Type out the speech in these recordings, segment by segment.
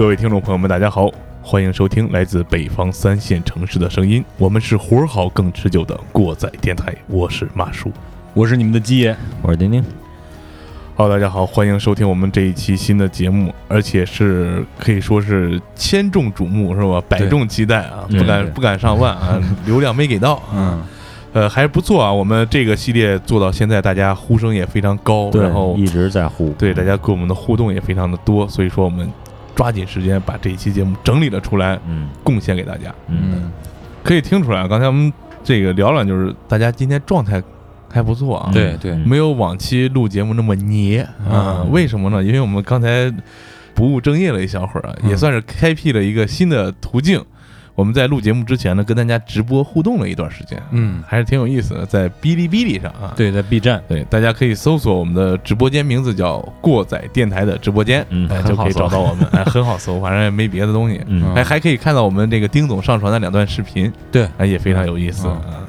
各位听众朋友们，大家好，欢迎收听来自北方三线城市的声音。我们是活儿好更持久的过载电台，我是马叔。我是你们的鸡爷，我是丁丁。好，大家好，欢迎收听我们这一期新的节目，而且是可以说是千众瞩目，是吧？百众期待啊，不敢不敢上万啊，流量没给到，嗯，呃，还是不错啊。我们这个系列做到现在，大家呼声也非常高，然后一直在呼，对大家跟我们的互动也非常的多，所以说我们抓紧时间把这一期节目整理了出来，嗯贡献给大家。嗯，可以听出来，刚才我们这个聊了，就是大家今天状态还不错啊，对对，没有往期录节目那么捏啊。嗯为什么呢？因为我们刚才不务正业了一小会儿也算是开辟了一个新的途径。我们在录节目之前呢，跟大家直播互动了一段时间，嗯，还是挺有意思的，在哔哩哔哩上啊。对，在 B 站，对，大家可以搜索我们的直播间名字叫“过载电台”的直播间，嗯就可以找到我们，哎，很好搜，反正也没别的东西。嗯。哎，还可以看到我们这个丁总上传的两段视频，对。哎，也非常有意思。嗯。啊。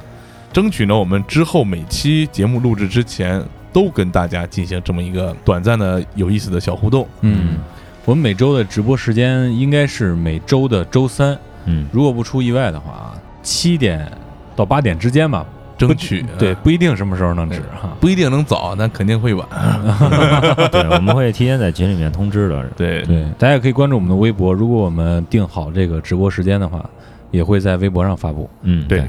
争取呢，我们之后每期节目录制之前，都跟大家进行这么一个短暂的有意思的小互动。嗯，我们每周的直播时间应该是每周的周三，嗯，如果不出意外的话啊，七点到八点之间吧，争取对，呃不一定什么时候能止哈。不一定能早，但肯定会晚。对，我们会提前在群里面通知的。对对，大家也可以关注我们的微博，如果我们定好这个直播时间的话，也会在微博上发布。嗯，对，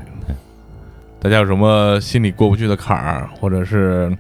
大家有什么心里过不去的坎儿，或者是嘖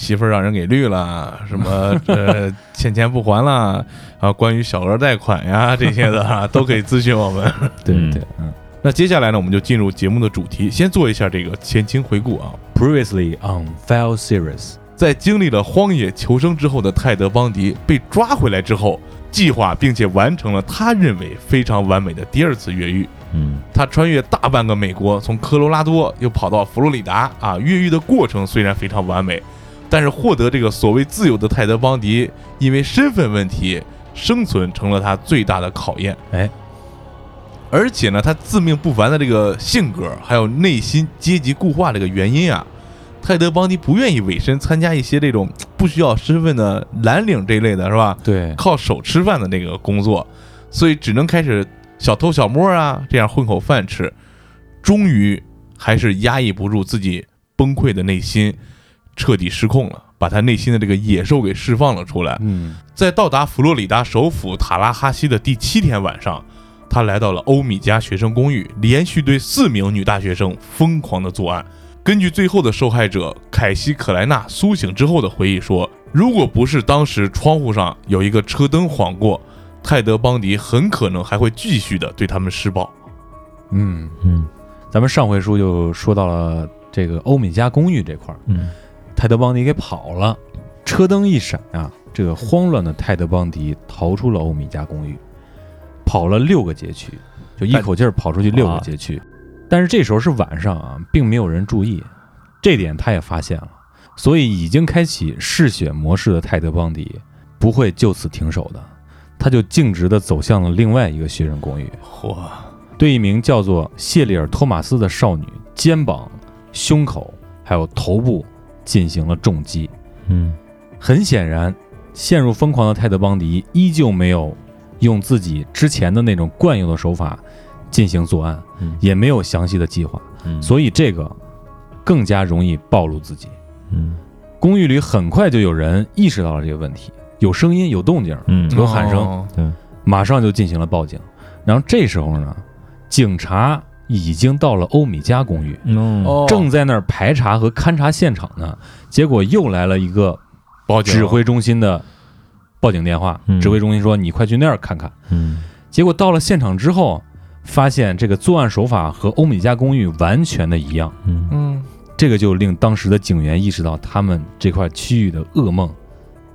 媳妇儿让人给绿了，什么 呃欠钱不还了啊，关于小额贷款呀 这些的啊，都可以咨询我们。嗯对对，嗯。那接下来呢，我们就进入节目的主题，先做一下这个前情回顾啊。Previously on File Series，在经历了荒野求生之后的泰德·邦迪被抓回来之后，计划并且完成了他认为非常完美的第二次越狱。嗯他穿越大半个美国，从科罗拉多又跑到佛罗里达啊，越狱的过程虽然非常完美，但是获得这个所谓自由的泰德·邦迪，因为身份问题，生存成了他最大的考验。哎，而且呢，他自命不凡的这个性格，还有内心阶级固化这个原因啊，泰德·邦迪不愿意委身参加一些这种不需要身份的蓝领这一类的，是吧？对，靠手吃饭的那个工作，所以只能开始小偷小摸啊，这样混口饭吃。终于还是压抑不住自己崩溃的内心，彻底失控了，把他内心的这个野兽给释放了出来。嗯在到达佛罗里达首府塔拉哈西的第七天晚上，他来到了欧米茄学生公寓，连续对四名女大学生疯狂的作案。根据最后的受害者凯西·克莱纳苏醒之后的回忆说，如果不是当时窗户上有一个车灯晃过，泰德·邦迪很可能还会继续的对他们施暴。嗯，嗯咱们上回书就说到了这个欧米茄公寓这块儿，嗯泰德·邦迪给跑了，车灯一闪啊，这个慌乱的泰德·邦迪逃出了欧米茄公寓，跑了六个街区，就一口气儿跑出去六个街区。但是这时候是晚上啊，并没有人注意，这点他也发现了，所以已经开启嗜血模式的泰德·邦迪不会就此停手的，他就径直的走向了另外一个学生公寓。嚯，对一名叫做谢利尔·托马斯的少女肩膀、胸口还有头部进行了重击。嗯。很显然，陷入疯狂的泰德·邦迪依旧没有用自己之前的那种惯用的手法进行作案，嗯。也没有详细的计划，嗯，所以这个更加容易暴露自己。嗯。公寓里很快就有人意识到了这个问题，有声音、有动静，嗯。有喊声哦。马上就进行了报警。然后这时候呢，警察已经到了欧米茄公寓，正在那儿排查和勘察现场呢。结果又来了一个报警指挥中心的报警电话，嗯指挥中心说：“你快去那儿看看。嗯”结果到了现场之后，发现这个作案手法和欧米茄公寓完全的一样，嗯嗯这个就令当时的警员意识到，他们这块区域的噩梦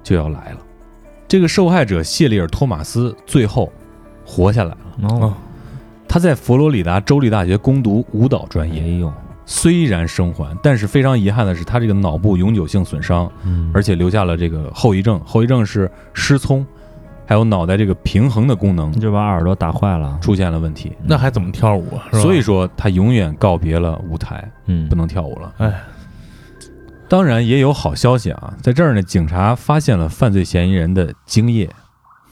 就要来了。这个受害者谢利尔·托马斯最后活下来了。哦，他在佛罗里达州立大学攻读舞蹈专业，哎呦，虽然生还，但是非常遗憾的是，他这个脑部永久性损伤，嗯。而且留下了这个后遗症，后遗症是失聪，还有脑袋这个平衡的功能就把耳朵打坏了。出现了问题，那还怎么跳舞啊？所以，说他永远告别了舞台，嗯，不能跳舞了。哎，当然也有好消息啊，在这儿呢，警察发现了犯罪嫌疑人的精液，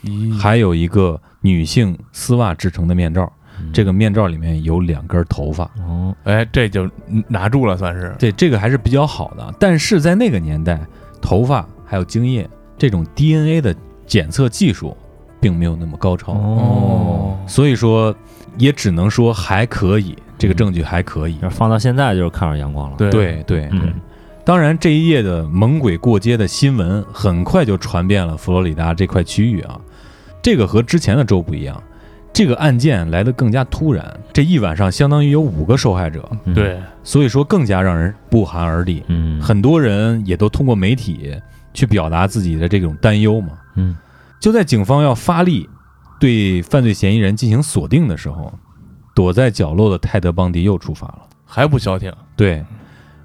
咦。还有一个女性丝袜制成的面罩，嗯这个面罩里面有两根头发，哦，哎，这就拿住了，算是。对这个还是比较好的。但是在那个年代，头发还有精液这种 DNA 的检测技术并没有那么高超，哦，所以说也只能说还可以，这个证据还可以。放到现在就是看着阳光了。对对对对嗯，当然这一页的猛鬼过街的新闻很快就传遍了佛罗里达这块区域啊。这个和之前的州不一样，这个案件来得更加突然，这一晚上相当于有五个受害者，嗯，对，所以说更加让人不寒而栗。嗯，很多人也都通过媒体去表达自己的这种担忧嘛。嗯就在警方要发力对犯罪嫌疑人进行锁定的时候，躲在角落的泰德·邦迪又出发了。还不消停。对，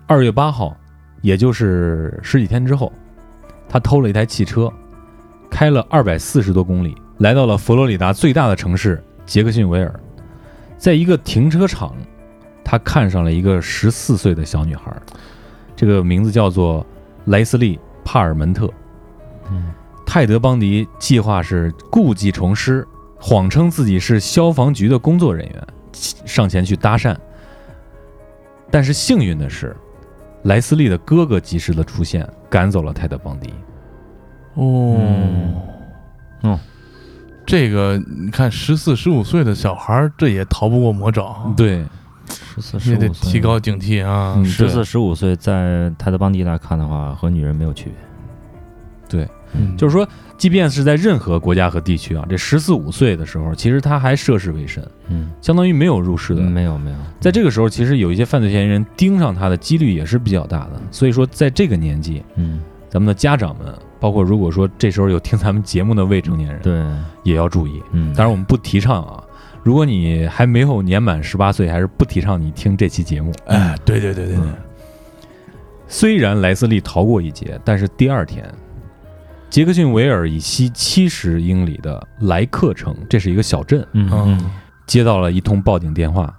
二月八号，也就是十几天之后，他偷了一台汽车，开了二百四十多公里，来到了佛罗里达最大的城市杰克逊维尔。在一个停车场，他看上了一个十四岁的小女孩，这个名字叫做莱斯利·帕尔门特。嗯泰德·邦迪计划是故技重施，谎称自己是消防局的工作人员，上前去搭讪。但是幸运的是，莱斯利的哥哥及时的出现，赶走了泰德·邦迪。哦嗯嗯，这个你看，十四十五岁的小孩儿，这也逃不过魔爪，对，十四十五岁，提高警惕啊。嗯十四十五岁，在泰德邦迪来看的话，和女人没有区别。嗯就是说，即便是在任何国家和地区啊，这十四五岁的时候，其实他还涉世未深，嗯，相当于没有入世的。没有没有，在这个时候，其实有一些犯罪嫌疑人盯上他的几率也是比较大的。所以说，在这个年纪，嗯，咱们的家长们，包括如果说这时候有听咱们节目的未成年人，对，也要注意。嗯，当然，我们不提倡啊。如果你还没有年满十八岁，还是不提倡你听这期节目。哎，对对对对对嗯，虽然莱斯利逃过一劫，但是第二天，杰克逊维尔以西七十英里的莱克城，这是一个小镇，嗯嗯嗯接到了一通报警电话，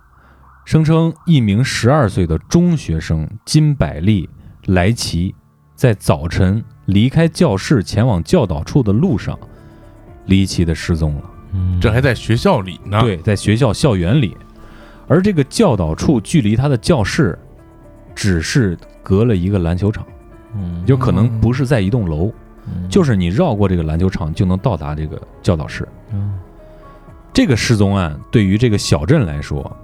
声称一名十二岁的中学生金百利·莱奇在早晨离开教室前往教导处的路上，离奇的失踪了。嗯，这还在学校里呢。，对，在学校校园里，而这个教导处距离他的教室只是隔了一个篮球场，嗯，就可能不是在一栋楼，嗯就是你绕过这个篮球场就能到达这个教导室。嗯这个失踪案对于这个小镇来说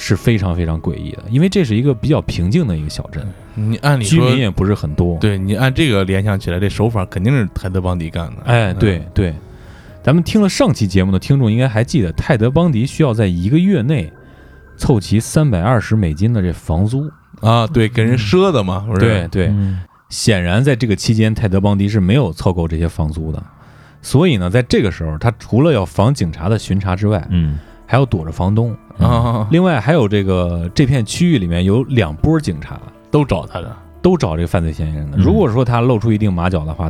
是非常非常诡异的，因为这是一个比较平静的一个小镇，你按理说居民，也不是很多。对你按这个联想起来，这手法肯定是泰德邦迪干的。哎，嗯对，对，咱们听了上期节目的听众应该还记得，泰德·邦迪需要在一个月内凑齐三百二十美金的这房租。啊，对，给人赊的嘛，不是？对，对，嗯显然在这个期间，泰德·邦迪是没有凑够这些房租的。所以呢，在这个时候，他除了要防警察的巡查之外，嗯还要躲着房东。啊，另外，还有这个这片区域里面有两波警察，都找他的。都找这个犯罪嫌疑人的。嗯如果说他露出一定马脚的话，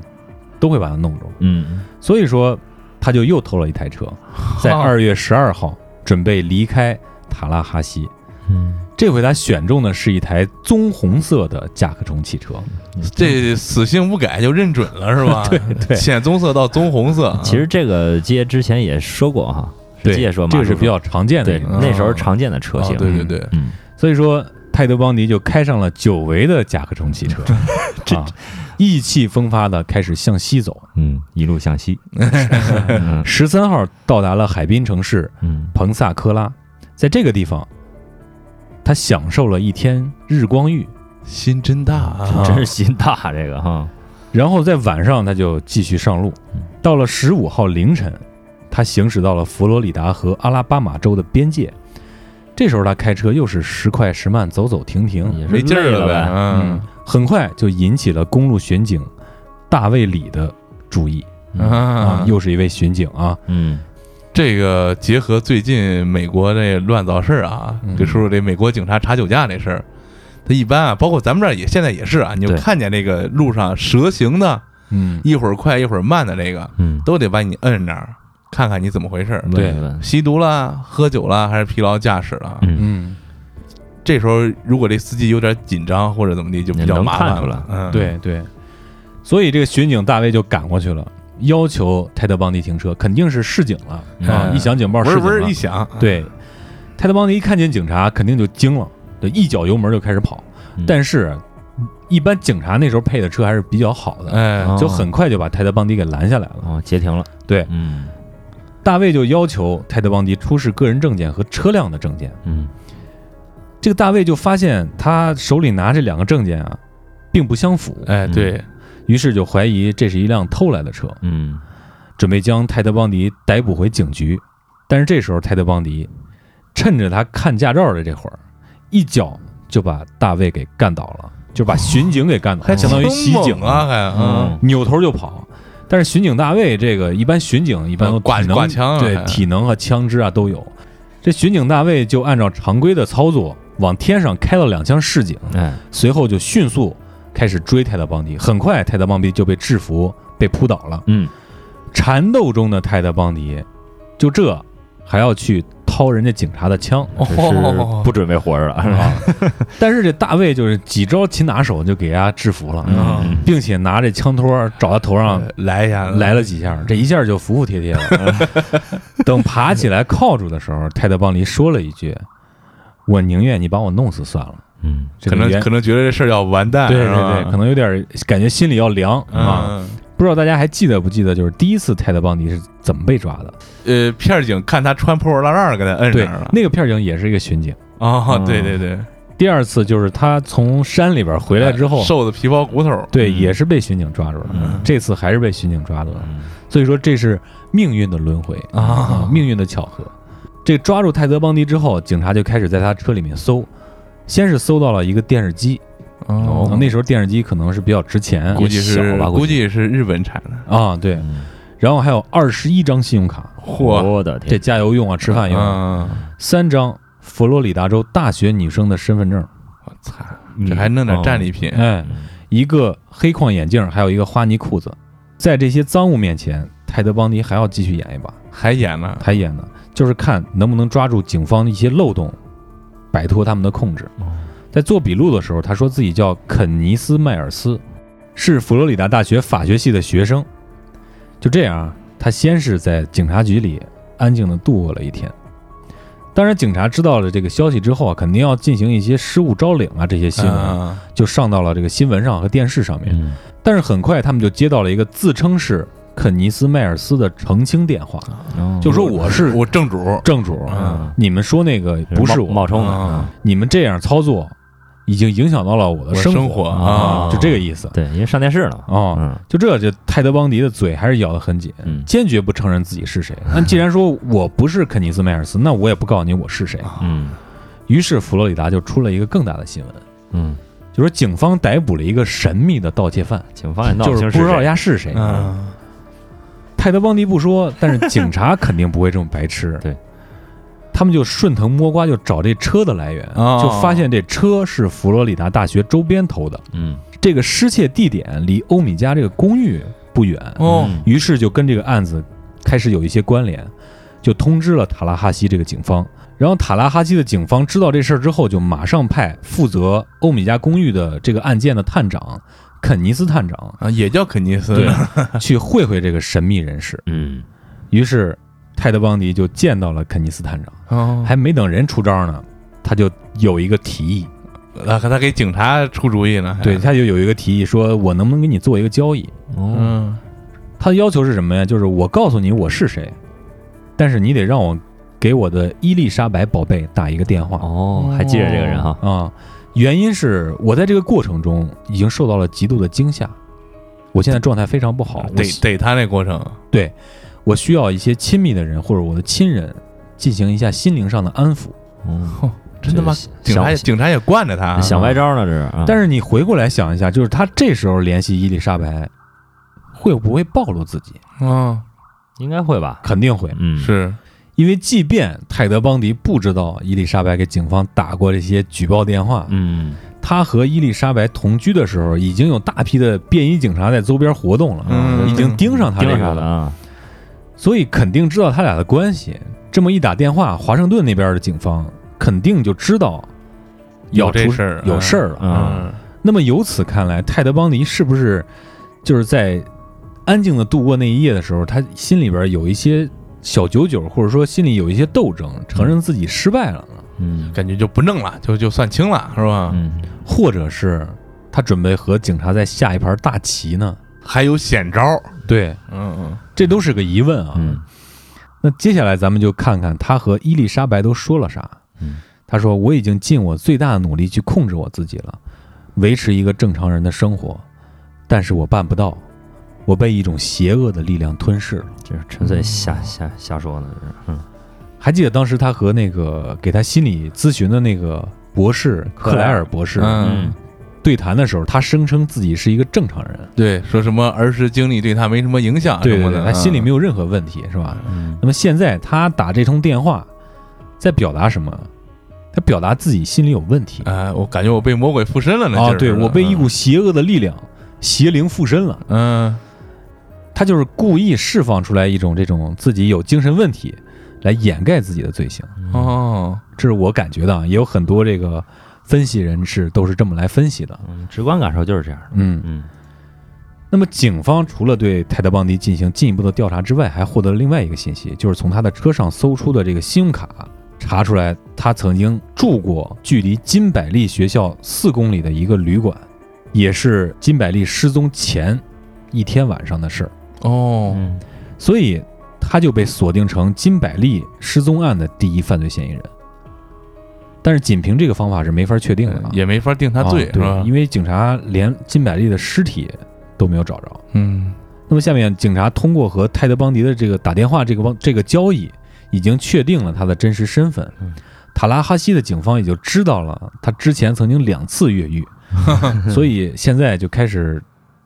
都会把他弄住。嗯所以说，他就又偷了一台车，在哈二月十二号准备离开塔拉哈西。嗯，这回他选中的是一台棕红色的甲壳虫汽车。这死性不改就认准了是吧？对对浅棕色到棕红色。其实这个街之前也说过哈，对，接说马叔这个是比较常见的那时候常见的车型啊，对对对，嗯所以说，泰德·邦迪就开上了久违的甲壳虫汽车，啊，意气风发的开始向西走。嗯，一路向西，嗯十三号到达了海滨城市嗯彭萨科拉，在这个地方，他享受了一天日光浴，心真大啊！真是心大这个哈，然后在晚上他就继续上路嗯。到了十五号凌晨，他行驶到了佛罗里达和阿拉巴马州的边界。这时候他开车又是时快时慢，走走停停，也没劲儿了了呗。嗯。嗯，很快就引起了公路巡警大卫里的注意啊啊，，又是一位巡警啊，嗯。这个结合最近美国这乱造事儿啊嗯，就说说这美国警察查酒驾这事儿，他一般啊，包括咱们这儿也现在也是啊，你就看见那个路上蛇形的嗯，一会儿快一会儿慢的这个，嗯，都得把你摁那儿，看看你怎么回事儿，对吸毒了、喝酒了，还是疲劳驾驶了？嗯，嗯，这时候如果这司机有点紧张或者怎么地，就比较能麻烦了。嗯，对对，所以这个巡警大卫就赶过去了，要求泰德邦迪停车，肯定是示警了一响警报示警了不是不是一，响，对，泰德邦迪一看见警察，肯定就惊了，就一脚油门就开始跑。嗯。但是，一般警察那时候配的车还是比较好的，哎，哦就很快就把泰德邦迪给拦下来了。哦，截停了，对，嗯大卫就要求泰德邦迪出示个人证件和车辆的证件。嗯。这个大卫就发现他手里拿这两个证件啊，并不相符，哎，对，于是就怀疑这是一辆偷来的车，嗯。准备将泰德邦迪逮捕回警局。但是这时候泰德邦迪趁着他看驾照的这会儿，一脚就把大卫给干倒了，就把巡警给干倒了，还相当于袭警啊，，还嗯嗯，扭头就跑。但是巡警大卫这个一般巡警一般都挂体能挂枪啊对体能和枪支啊都有。这巡警大卫就按照常规的操作，往天上开了两枪示警，哎，随后就迅速开始追泰德邦迪。很快，泰德邦迪就被制服，被扑倒了。嗯缠斗中的泰德邦迪，就这还要去掏人家警察的枪这是不准备活着了，啊！但是这大卫就是几招擒拿手就给人家制服了，嗯并且拿这枪托找他头上呃来一下，来了几下，这一下就服服帖帖了。等爬起来靠住的时候，泰德邦尼说了一句：“我宁愿你把我弄死算了。嗯”可能可能觉得这事儿要完蛋，对对对，可能有点感觉心里要凉啊。嗯，不知道大家还记得不记得，就是第一次泰德邦迪是怎么被抓的？呃，片儿警看他穿破破烂烂的，给他摁对上了，。那个片警也是一个巡警。哦，对对对，第二次就是他从山里边回来之后，瘦的皮包骨头，对，嗯也是被巡警抓住了。嗯这次还是被巡警抓住了。嗯所以说这是命运的轮回啊命运的巧合。这抓住泰德邦迪之后，警察就开始在他车里面搜，先是搜到了一个电视机，哦。啊那时候电视机可能是比较值钱。估计是估计是日本产的，啊，对。嗯。然后还有二十一张信用卡，嚯，我的天，这加油用啊，吃饭用三张佛罗里达州大学女生的身份证，我操，这还弄点战利品，哎，嗯。一个黑框眼镜，还有一个花呢裤子。在这些赃物面前，泰德邦迪还要继续演一把，还演呢，还演呢，就是看能不能抓住警方的一些漏洞，摆脱他们的控制。哦在做笔录的时候，他说自己叫肯尼斯·迈尔斯，是佛罗里达大学法学系的学生。就这样啊，他先是在警察局里安静地度过了一天。当然，警察知道了这个消息之后啊，肯定要进行一些失物招领啊，这些新闻嗯就上到了这个新闻上和电视上面。嗯但是很快，他们就接到了一个自称是肯尼斯·迈尔斯的澄清电话，哦就说我是我正主，正主，嗯你们说那个不是我，冒冒充的，啊你们这样操作已经影响到了我的我生生活啊就这个意思对，因为上电视了，哦。嗯就这，就泰德邦迪的嘴还是咬得很紧，嗯坚决不承认自己是谁。那既然说我不是肯尼斯·迈尔斯，那我也不告诉你我是谁。嗯于是佛罗里达就出了一个更大的新闻，嗯，就说警方逮捕了一个神秘的盗窃犯，警方也闹就是清不知道人家是谁。嗯，泰德邦迪不说，但是警察肯定不会这么白痴。对，他们就顺藤摸瓜，就找这车的来源，哦就发现这车是佛罗里达大学周边偷的。嗯这个失窃地点离欧米茄这个公寓不远，哦，嗯于是就跟这个案子开始有一些关联，就通知了塔拉哈西这个警方。然后塔拉哈西的警方知道这事儿之后，就马上派负责欧米茄公寓的这个案件的探长肯尼斯探长，啊，也叫肯尼斯，对，去会会这个神秘人士。嗯于是泰德邦迪就见到了肯尼斯探长，哦，还没等人出招呢，他就有一个提议，他，他给警察出主意呢，对，，他就有一个提议，说我能不能给你做一个交易？哦嗯，他的要求是什么呀？就是我告诉你我是谁，但是你得让我给我的伊丽莎白宝贝打一个电话哦，还记着这个人哈，啊。原因是我在这个过程中已经受到了极度的惊吓，我现在状态非常不好，我逮逮他那过程，对我需要一些亲密的人或者我的亲人进行一下心灵上的安抚。哦，真的吗？警察想警察也惯着他啊，想歪招呢，这是啊，但是你回过来想一下，就是他这时候联系伊丽莎白，会不会暴露自己？啊，应该会吧，肯定会，嗯。是，因为即便泰德邦迪不知道伊丽莎白给警方打过这些举报电话，嗯。他和伊丽莎白同居的时候，已经有大批的便衣警察在周边活动了，嗯。已经盯上他这盯个上了啊，所以肯定知道他俩的关系。这么一打电话，华盛顿那边的警方肯定就知道要出有这事儿有事儿了。嗯那么由此看来，泰德·邦迪是不是就是在安静的度过那一夜的时候，他心里边有一些小九九，或者说心里有一些斗争，承认自己失败了呢？嗯感觉就不弄了，就就算清了，是吧？嗯或者是他准备和警察再下一盘大棋呢？还有险招。儿，对，嗯嗯。这都是个疑问啊。嗯。那接下来咱们就看看他和伊丽莎白都说了啥。嗯。他说：“我已经尽我最大的努力去控制我自己了，维持一个正常人的生活，但是我办不到，我被一种邪恶的力量吞噬了。这是纯粹瞎瞎瞎说的，这是嗯。还记得当时他和那个给他心理咨询的那个博士克莱尔博士嗯，对谈的时候，他声称自己是一个正常人，对，说什么儿时经历对他没什么影响对对对，什么的，他心里没有，任何问题，是吧？嗯那么现在他打这通电话，在表达什么？他表达自己心里有问题哎，我感觉我被魔鬼附身了呢，啊！劲儿似的对我被一股邪恶的力量、邪灵附身了。嗯他就是故意释放出来一种这种自己有精神问题，来掩盖自己的罪行。哦，这是我感觉的啊，也有很多这个分析人士都是这么来分析的。嗯，直观感受就是这样的，嗯，嗯那么警方除了对泰德·邦迪进行进一步的调查之外，还获得了另外一个信息，就是从他的车上搜出的这个信用卡查出来，他曾经住过距离金百利学校四公里的一个旅馆，也是金百利失踪前一天晚上的事儿。哦，嗯所以他就被锁定成金百利失踪案的第一犯罪嫌疑人。但是仅凭这个方法是没法确定的啊，也没法定他罪，啊对？因为警察连金百利的尸体都没有找着。嗯那么下面警察通过和泰德·邦迪的这个打电话这个帮这个交易，已经确定了他的真实身份嗯。塔拉哈西的警方也就知道了他之前曾经两次越狱，所以现在就开始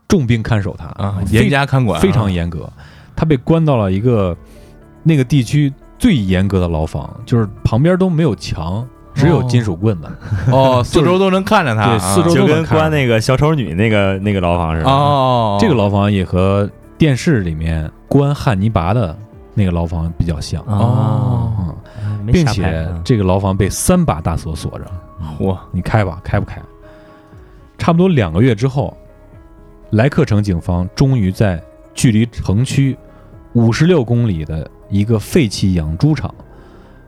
重兵看守他啊，非严加看管啊，非常严格。他被关到了一个那个地区最严格的牢房，就是旁边都没有墙，只有金属棍子。哦，四周都能看着他，对四周就都能看跟关那个小丑女那个那个牢房似的，哦，这个牢房也和电视里面关汉尼拔的那个牢房比较像。哦，并且嗯。这个牢房被三把大锁锁着，嚯，你开吧，开不开？差不多两个月之后，莱克城警方终于在距离城区五十六公里的一个废弃养猪场，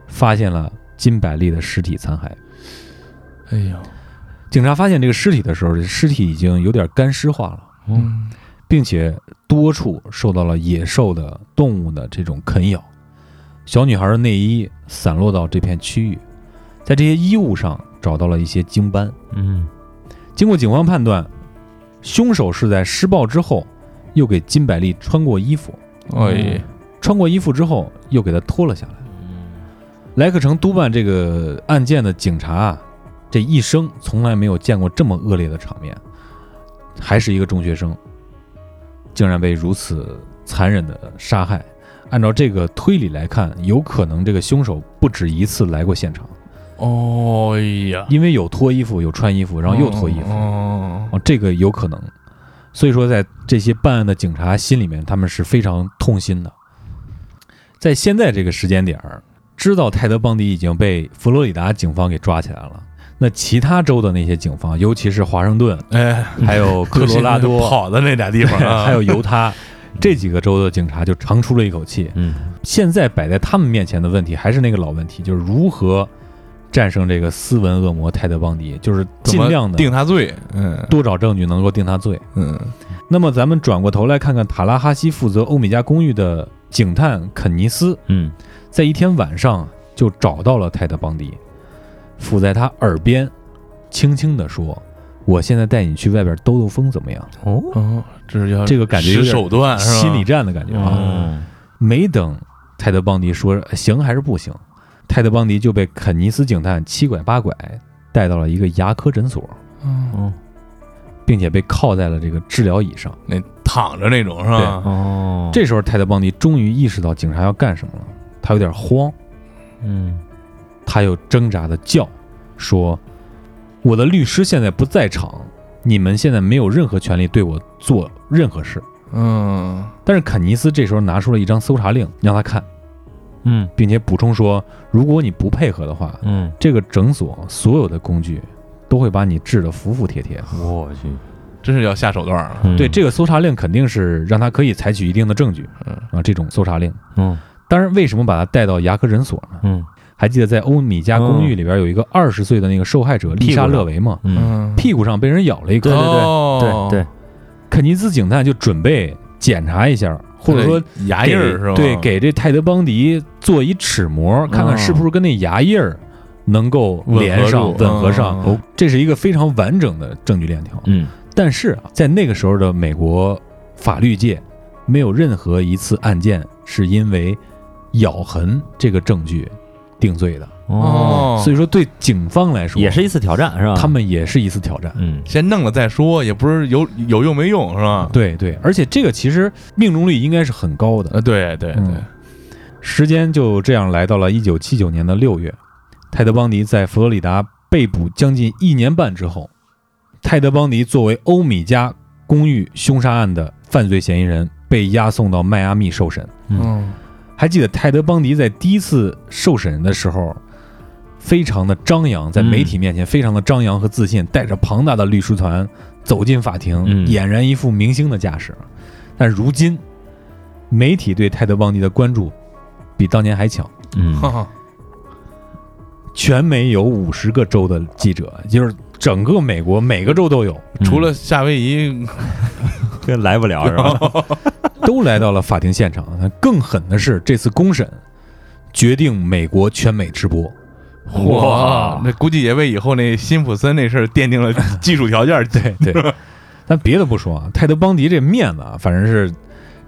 发现了金百利的尸体残骸。哎呦，警察发现这个尸体的时候，这尸体已经有点干尸化了，嗯并且多处受到了野兽的动物的这种啃咬。小女孩的内衣散落到这片区域，在这些衣物上找到了一些精斑。嗯经过警方判断，凶手是在施暴之后，又给金百利穿过衣服，哎，穿过衣服之后又给他脱了下来。莱克城督办这个案件的警察啊，这一生从来没有见过这么恶劣的场面，还是一个中学生，竟然被如此残忍的杀害。按照这个推理来看，有可能这个凶手不止一次来过现场，哦哎呀，因为有脱衣服，有穿衣服，然后又脱衣服。哦，哦，这个有可能。所以说，在这些办案的警察心里面，他们是非常痛心的。在现在这个时间点儿，知道泰德·邦迪已经被佛罗里达警方给抓起来了。那其他州的那些警方，尤其是华盛顿，哎，还有科罗拉多，跑的那俩地方 啊，还有犹他这几个州的警察就长出了一口气。嗯现在摆在他们面前的问题还是那个老问题，就是如何战胜这个斯文恶魔泰德·邦迪，就是尽量的定他罪，嗯多找证据能够定他罪。嗯那么咱们转过头来看看塔拉哈西负责欧米茄公寓的警探肯尼斯，嗯在一天晚上就找到了泰德·邦迪，附在他耳边，轻轻地说：“我现在带你去外边兜兜风，怎么样哦哦，这是要这个感觉有点使手段，？”心理战的感觉啊！嗯没等泰德·邦迪说行还是不行，泰德·邦迪就被肯尼斯警探七拐八拐带到了一个牙科诊所，嗯哦并且被铐在了这个治疗椅上。那躺着那种是吧？哦这时候，泰德·邦迪终于意识到警察要干什么了，他有点慌。嗯他又挣扎的叫，说：“我的律师现在不在场，你们现在没有任何权利对我做任何事。嗯，但是肯尼斯这时候拿出了一张搜查令让他看，嗯并且补充说，如果你不配合的话，嗯，这个诊所所有的工具都会把你治得服服帖帖。我去，真是要下手段了。嗯对，这个搜查令肯定是让他可以采取一定的证据嗯啊，这种搜查令。嗯当然，为什么把他带到牙科诊所呢？嗯。还记得在欧米茄公寓里边有一个二十岁的那个受害者丽莎勒维吗？嗯，屁股上被人咬了一口，对对对。哦。对对，肯尼斯警探就准备检查一下，或者说牙印儿是吧？对，给这泰德邦迪做一齿模，看看是不是跟那牙印儿能够连上、吻合上。这是一个非常完整的证据链条。嗯。但是啊，在那个时候的美国法律界，没有任何一次案件是因为咬痕这个证据定罪的。哦，所以说，对警方来说，也是一次挑战是吧？他们也是一次挑战。嗯先弄了再说，也不是有有用没用是吧？对对，而且这个其实命中率应该是很高的。呃，对对对嗯，时间就这样来到了一九七九年的六月，泰德·邦迪在佛罗里达被捕将近一年半之后，泰德·邦迪作为欧米茄公寓凶杀案的犯罪嫌疑人，被押送到迈阿密受审。嗯还记得泰德·邦迪在第一次受审的时候，非常的张扬，在媒体面前非常的张扬和自信，带着庞大的律师团走进法庭，嗯。俨然一副明星的架势。但如今，媒体对泰德·邦迪的关注比当年还强，嗯。哈哈。全美有五十个州的记者，就是整个美国每个州都有，除了夏威夷，跟来不了是吧？都来到了法庭现场。更狠的是，这次公审决定美国全美直播。哇，那估计也为以后那辛普森那事儿奠定了技术条件。对 对，咱别的不说啊，泰德·邦迪这面子啊，反正是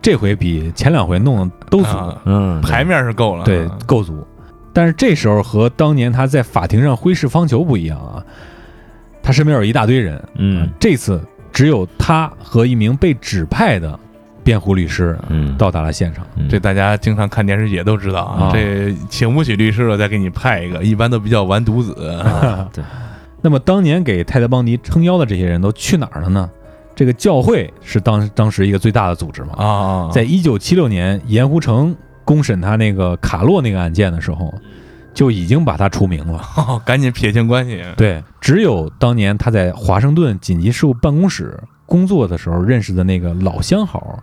这回比前两回弄的都足，啊嗯，牌面是够了，对，够足。但是这时候和当年他在法庭上挥斥方遒不一样啊，他身边有一大堆人，嗯这次只有他和一名被指派的辩护律师嗯，到达了现场。嗯这大家经常看电视也都知道啊啊，这请不起律师了，再给你派一个，一般都比较完犊子。啊 对，那么当年给泰德·邦迪撑腰的这些人都去哪儿了呢？这个教会是当当时一个最大的组织嘛，啊，在一九七六年盐湖城公审他那个卡洛那个案件的时候，就已经把他除名了。哦赶紧撇清关系。对，只有当年他在华盛顿紧急事务办公室工作的时候认识的那个老相好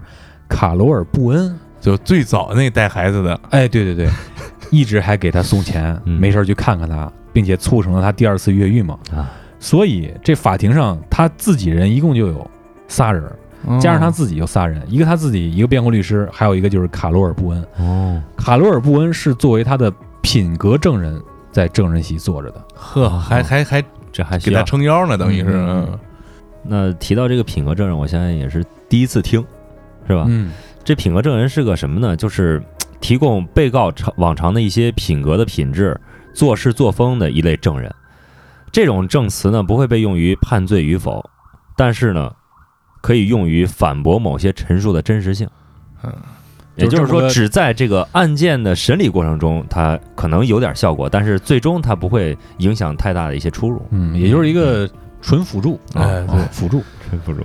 卡罗尔·布恩，就最早那带孩子的，哎，对对对，一直还给他送钱，嗯没事儿去看看他，并且促成了他第二次越狱嘛。啊，所以这法庭上他自己人一共就有仨人，加上他自己就仨人，一个他自己，一个辩护律师，还有一个就是卡罗尔·布恩。哦，卡罗尔·布恩是作为他的品格证人在证人席坐着的。呵，还还还这还给他。撑腰呢，等于是，那提到这个品格证人，我相信也是第一次听，是吧？嗯，这品格证人是个什么呢？就是提供被告常往常的一些品格的品质、做事作风的一类证人。这种证词呢，不会被用于判罪与否，但是呢，可以用于反驳某些陈述的真实性。嗯，也就是说，只在这个案件的审理过程中，它可能有点效果，但是最终它不会影响太大的一些出入。嗯，也就是一个纯辅助，啊哎对辅助。纯辅助。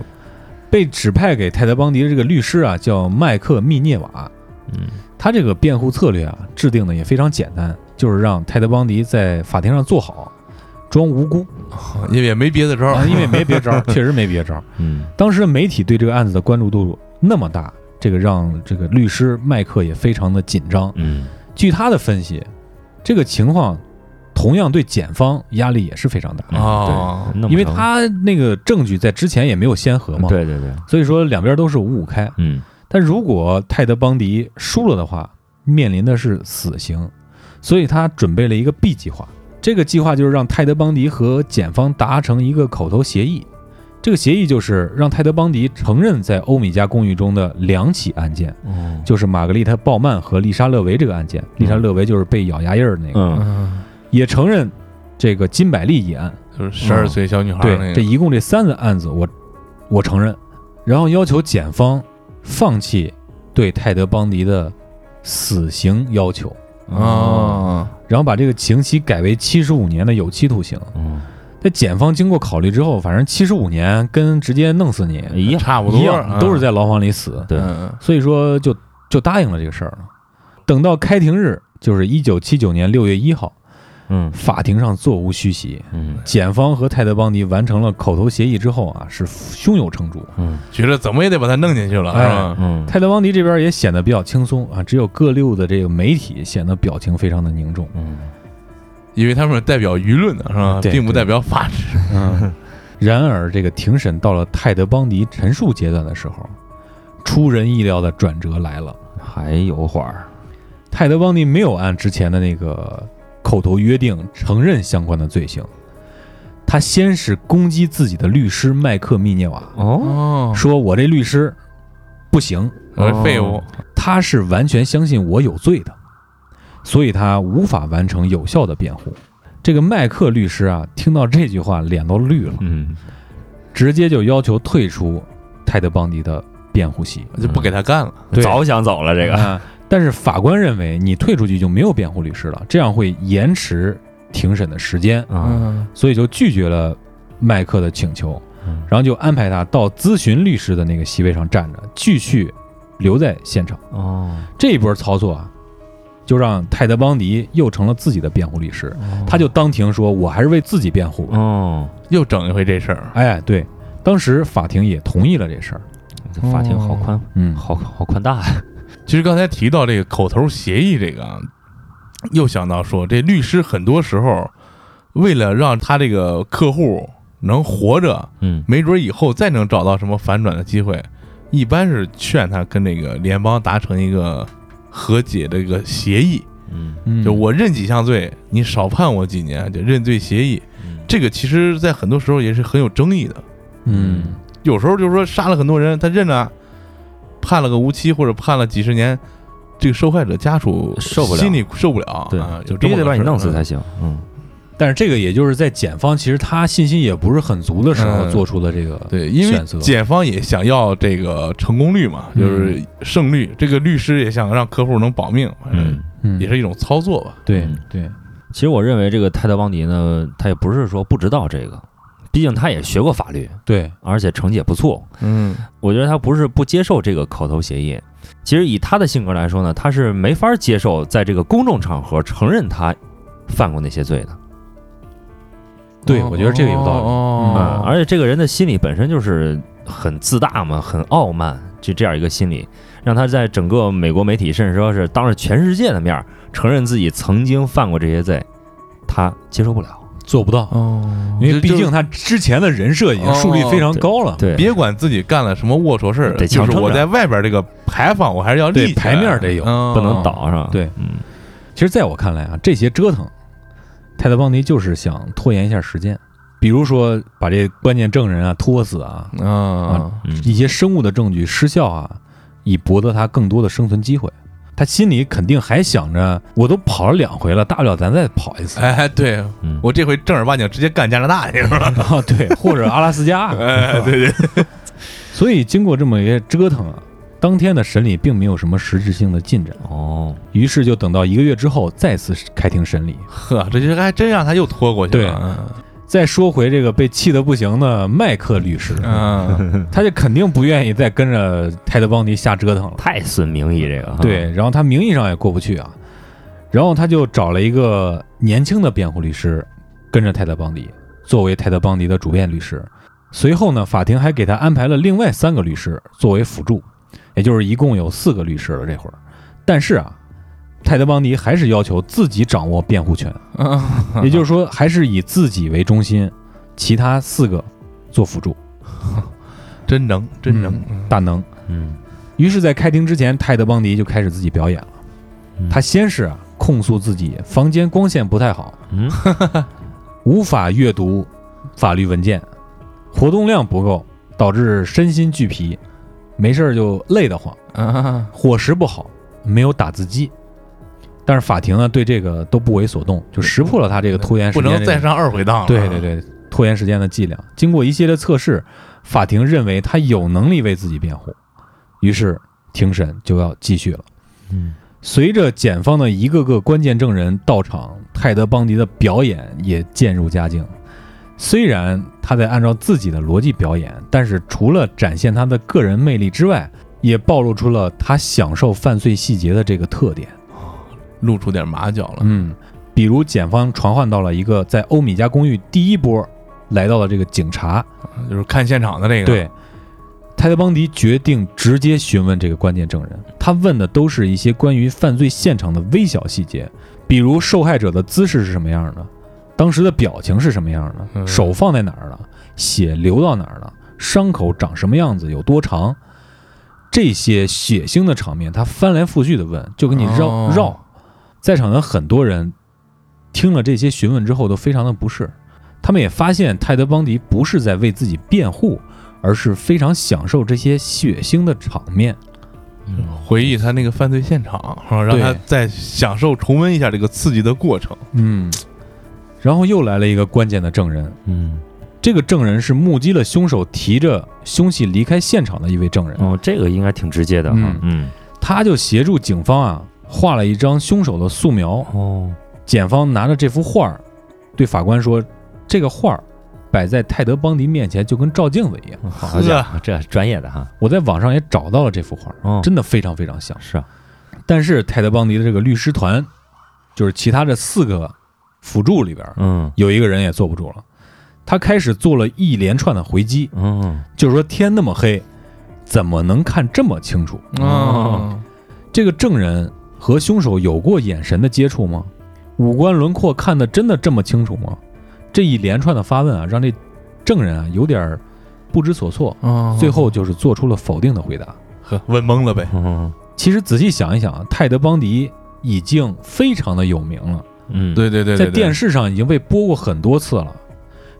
被指派给泰德·邦迪的这个律师啊，叫麦克·密涅瓦。嗯他这个辩护策略啊，制定的也非常简单，就是让泰德·邦迪在法庭上坐好，装无辜 因为也没别的招啊，儿，因为没别招儿，确实没别招儿。嗯当时媒体对这个案子的关注度那么大，这个让这个律师麦克也非常的紧张。嗯据他的分析，这个情况同样对检方压力也是非常大的，哦对，因为他那个证据在之前也没有先河嘛，对对对，所以说两边都是五五开。嗯但如果泰德·邦迪输了的话，面临的是死刑，所以他准备了一个 B 计划。这个计划就是让泰德·邦迪和检方达成一个口头协议。这个协议就是让泰德·邦迪承认在欧米茄公寓中的两起案件，哦就是玛格丽特·鲍曼和丽莎·勒维这个案件。丽莎·勒维就是被咬牙印儿的那个，嗯嗯，也承认这个金百利一案。就是十二岁小女孩对那，个，这一共这三个案子我我承认，然后要求检方放弃对泰德·邦迪的死刑要求，哦，然后把这个刑期改为七十五年的有期徒刑。嗯在检方经过考虑之后，反正七十五年跟直接弄死你一样，差不多一样，都是在牢房里死，对嗯所以说就就答应了这个事儿了。等到开庭日，就是一九七九年六月一号，嗯法庭上座无虚席，嗯检方和泰德邦迪完成了口头协议之后啊，是胸有成竹。嗯觉得怎么也得把他弄进去了，哎是吧？嗯，泰德邦迪这边也显得比较轻松啊，只有各六的这个媒体显得表情非常的凝重。嗯因为他们是代表舆论的，是吧？对并不代表法治。嗯，然而这个庭审到了泰德邦迪陈述阶段的时候，出人意料的转折来了。还有会儿，泰德邦迪没有按之前的那个口头约定承认相关的罪行，他先是攻击自己的律师麦克密涅瓦，哦，哦，说我这律师不行，我是废物哦，他是完全相信我有罪的，所以他无法完成有效的辩护。这个麦克律师啊，听到这句话脸都绿了，嗯直接就要求退出泰德邦迪的辩护席。就不给他干了。对早想走了这个，啊，但是法官认为你退出去就没有辩护律师了，这样会延迟庭审的时间，啊，嗯所以就拒绝了麦克的请求，嗯。然后就安排他到咨询律师的那个席位上站着，继续留在现场。哦，这一波操作啊，就让泰德邦迪又成了自己的辩护律师，他就当庭说：“我还是为自己辩护。哦，又整一回这事儿，哎，对，当时法庭也同意了这事儿。这法庭好宽，嗯，好好宽大呀，其实刚才提到这个口头协议，这个啊又想到说，这律师很多时候为了让他这个客户能活着，嗯。没准以后再能找到什么反转的机会，一般是劝他跟那个联邦达成一个和解的一个协议，嗯。嗯。就我认几项罪，你少判我几年，就认罪协议。嗯。这个其实，在很多时候也是很有争议的。嗯。有时候就是说杀了很多人，他认了，判了个无期或者判了几十年，这个受害者家属受不了。心里受不了，对啊，就得把你弄死才行，嗯。但是这个也就是在检方其实他信心也不是很足的时候嗯。做出的这个对，因为选择。检方也想要这个成功率嘛，嗯。就是胜率。这个律师也想让客户能保命，反正嗯。嗯。也是一种操作吧。对嗯。对。其实我认为这个泰德邦迪呢，他也不是说不知道这个，毕竟他也学过法律，对，而且成绩也不错。嗯我觉得他不是不接受这个口头协议，其实以他的性格来说呢，他是没法接受在这个公众场合承认他犯过那些罪的。对我觉得这个有道理哦嗯，而且这个人的心理本身就是很自大嘛，很傲慢，就这样一个心理，让他在整个美国媒体，甚至说是当着全世界的面承认自己曾经犯过这些罪，他接受不了。做不到，哦，因为毕竟他之前的人设已经树立非常高了，对，别管自己干了什么龌龊事儿，就是我在外边这个牌坊，我还是要对立牌面儿得有嗯。不能倒是吧？对嗯。其实在我看来啊，这些折腾，泰德邦迪就是想拖延一下时间，比如说把这关键证人啊拖死啊，啊，嗯。一些生物的证据失效啊，以博得他更多的生存机会。他心里肯定还想着，我都跑了两回了，大不了咱再跑一次。哎，对嗯，我这回正儿八经直接干加拿大去是吧？啊，对，或者阿拉斯加。哎，对对，所以经过这么一个折腾啊，当天的审理并没有什么实质性的进展，哦，于是就等到一个月之后再次开庭审理。呵，这就还真让他又拖过去了。再说回这个被气得不行的麦克律师，嗯，他就肯定不愿意再跟着泰德邦迪瞎折腾了。太损名义这个。对，然后他名义上也过不去啊，然后他就找了一个年轻的辩护律师，跟着泰德邦迪作为泰德邦迪的主辩律师。随后呢，法庭还给他安排了另外三个律师作为辅助，也就是一共有四个律师了这会儿。但是啊，泰德邦迪还是要求自己掌握辩护权，也就是说，还是以自己为中心，其他四个做辅助，真能，真能，大能。嗯，于是，在开庭之前，泰德邦迪就开始自己表演了。嗯。他先是啊控诉自己房间光线不太好，嗯。无法阅读法律文件，活动量不够，导致身心俱疲，没事儿就累得慌，啊，伙食不好，没有打字机。但是法庭呢对这个都不为所动，就识破了他这个拖延时不间、这个。能再上二回当了。对对，对，拖延时间的伎俩。经过一系列测试，法庭认为他有能力为自己辩护，于是庭审就要继续了。嗯随着检方的一个个关键证人到场，泰德邦迪的表演也渐入佳境。虽然他在按照自己的逻辑表演，但是除了展现他的个人魅力之外，也暴露出了他享受犯罪细节的这个特点。露出点马脚了。嗯，比如检方传唤到了一个在欧米茄公寓第一波来到了这个警察，就是看现场的那个。，对，泰德邦迪决定直接询问这个关键证人，他问的都是一些关于犯罪现场的微小细节，比如受害者的姿势是什么样的，当时的表情是什么样的，嗯手放在哪儿了，血流到哪儿了，伤口长什么样子，有多长，这些血腥的场面，他翻来覆去的问，就给你绕、哦绕。在场的很多人听了这些询问之后，都非常的不适。他们也发现泰德·邦迪不是在为自己辩护，而是非常享受这些血腥的场面。回忆他那个犯罪现场，啊让他再享受重温一下这个刺激的过程。嗯，然后又来了一个关键的证人，嗯，这个证人是目击了凶手提着凶器离开现场的一位证人，哦，这个应该挺直接的哈嗯，嗯，他就协助警方啊画了一张凶手的素描。哦，检方拿着这幅画儿，对法官说：“这个画儿摆在泰德·邦迪面前，就跟照镜子一样。好家伙，这专业的哈，我在网上也找到了这幅画真的非常非常像。是啊，但是泰德·邦迪的这个律师团，就是其他这四个辅助里边儿，嗯有一个人也坐不住了，他开始做了一连串的回击，嗯，就是说天那么黑，怎么能看这么清楚？哦这个证人和凶手有过眼神的接触吗？五官轮廓看得真的这么清楚吗？这一连串的发问啊，让这证人啊有点不知所措，啊最后就是做出了否定的回答。呵问懵了呗。嗯其实仔细想一想啊，泰德·邦迪已经非常的有名了，嗯，对对对，在电视视上已经被播过很多次了，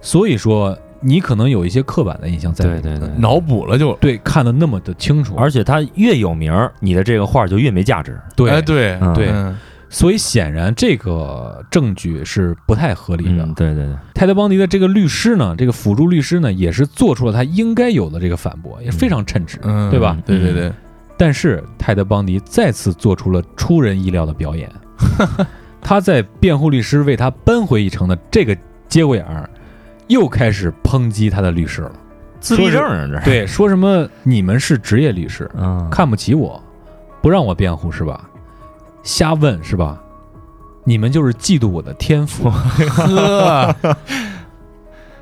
所以说你可能有一些刻板的印象在里面。对对对，脑补了就。对，看得那么的清楚，而且他越有名儿，你的这个画就越没价值，对、哎，对嗯对嗯所以显然这个证据是不太合理的。嗯，对对对，泰德·邦迪的这个律师呢，这个辅助律师呢，也是做出了他应该有的这个反驳，也非常称职。嗯，对吧对对对，但是泰德·邦迪再次做出了出人意料的表演，他在辩护律师为他扳回一城的这个节骨眼儿，又开始抨击他的律师了。自闭症啊，这是，对，说什么你们是职业律师，嗯，看不起我，不让我辩护是吧？瞎问是吧？你们就是嫉妒我的天赋，呵，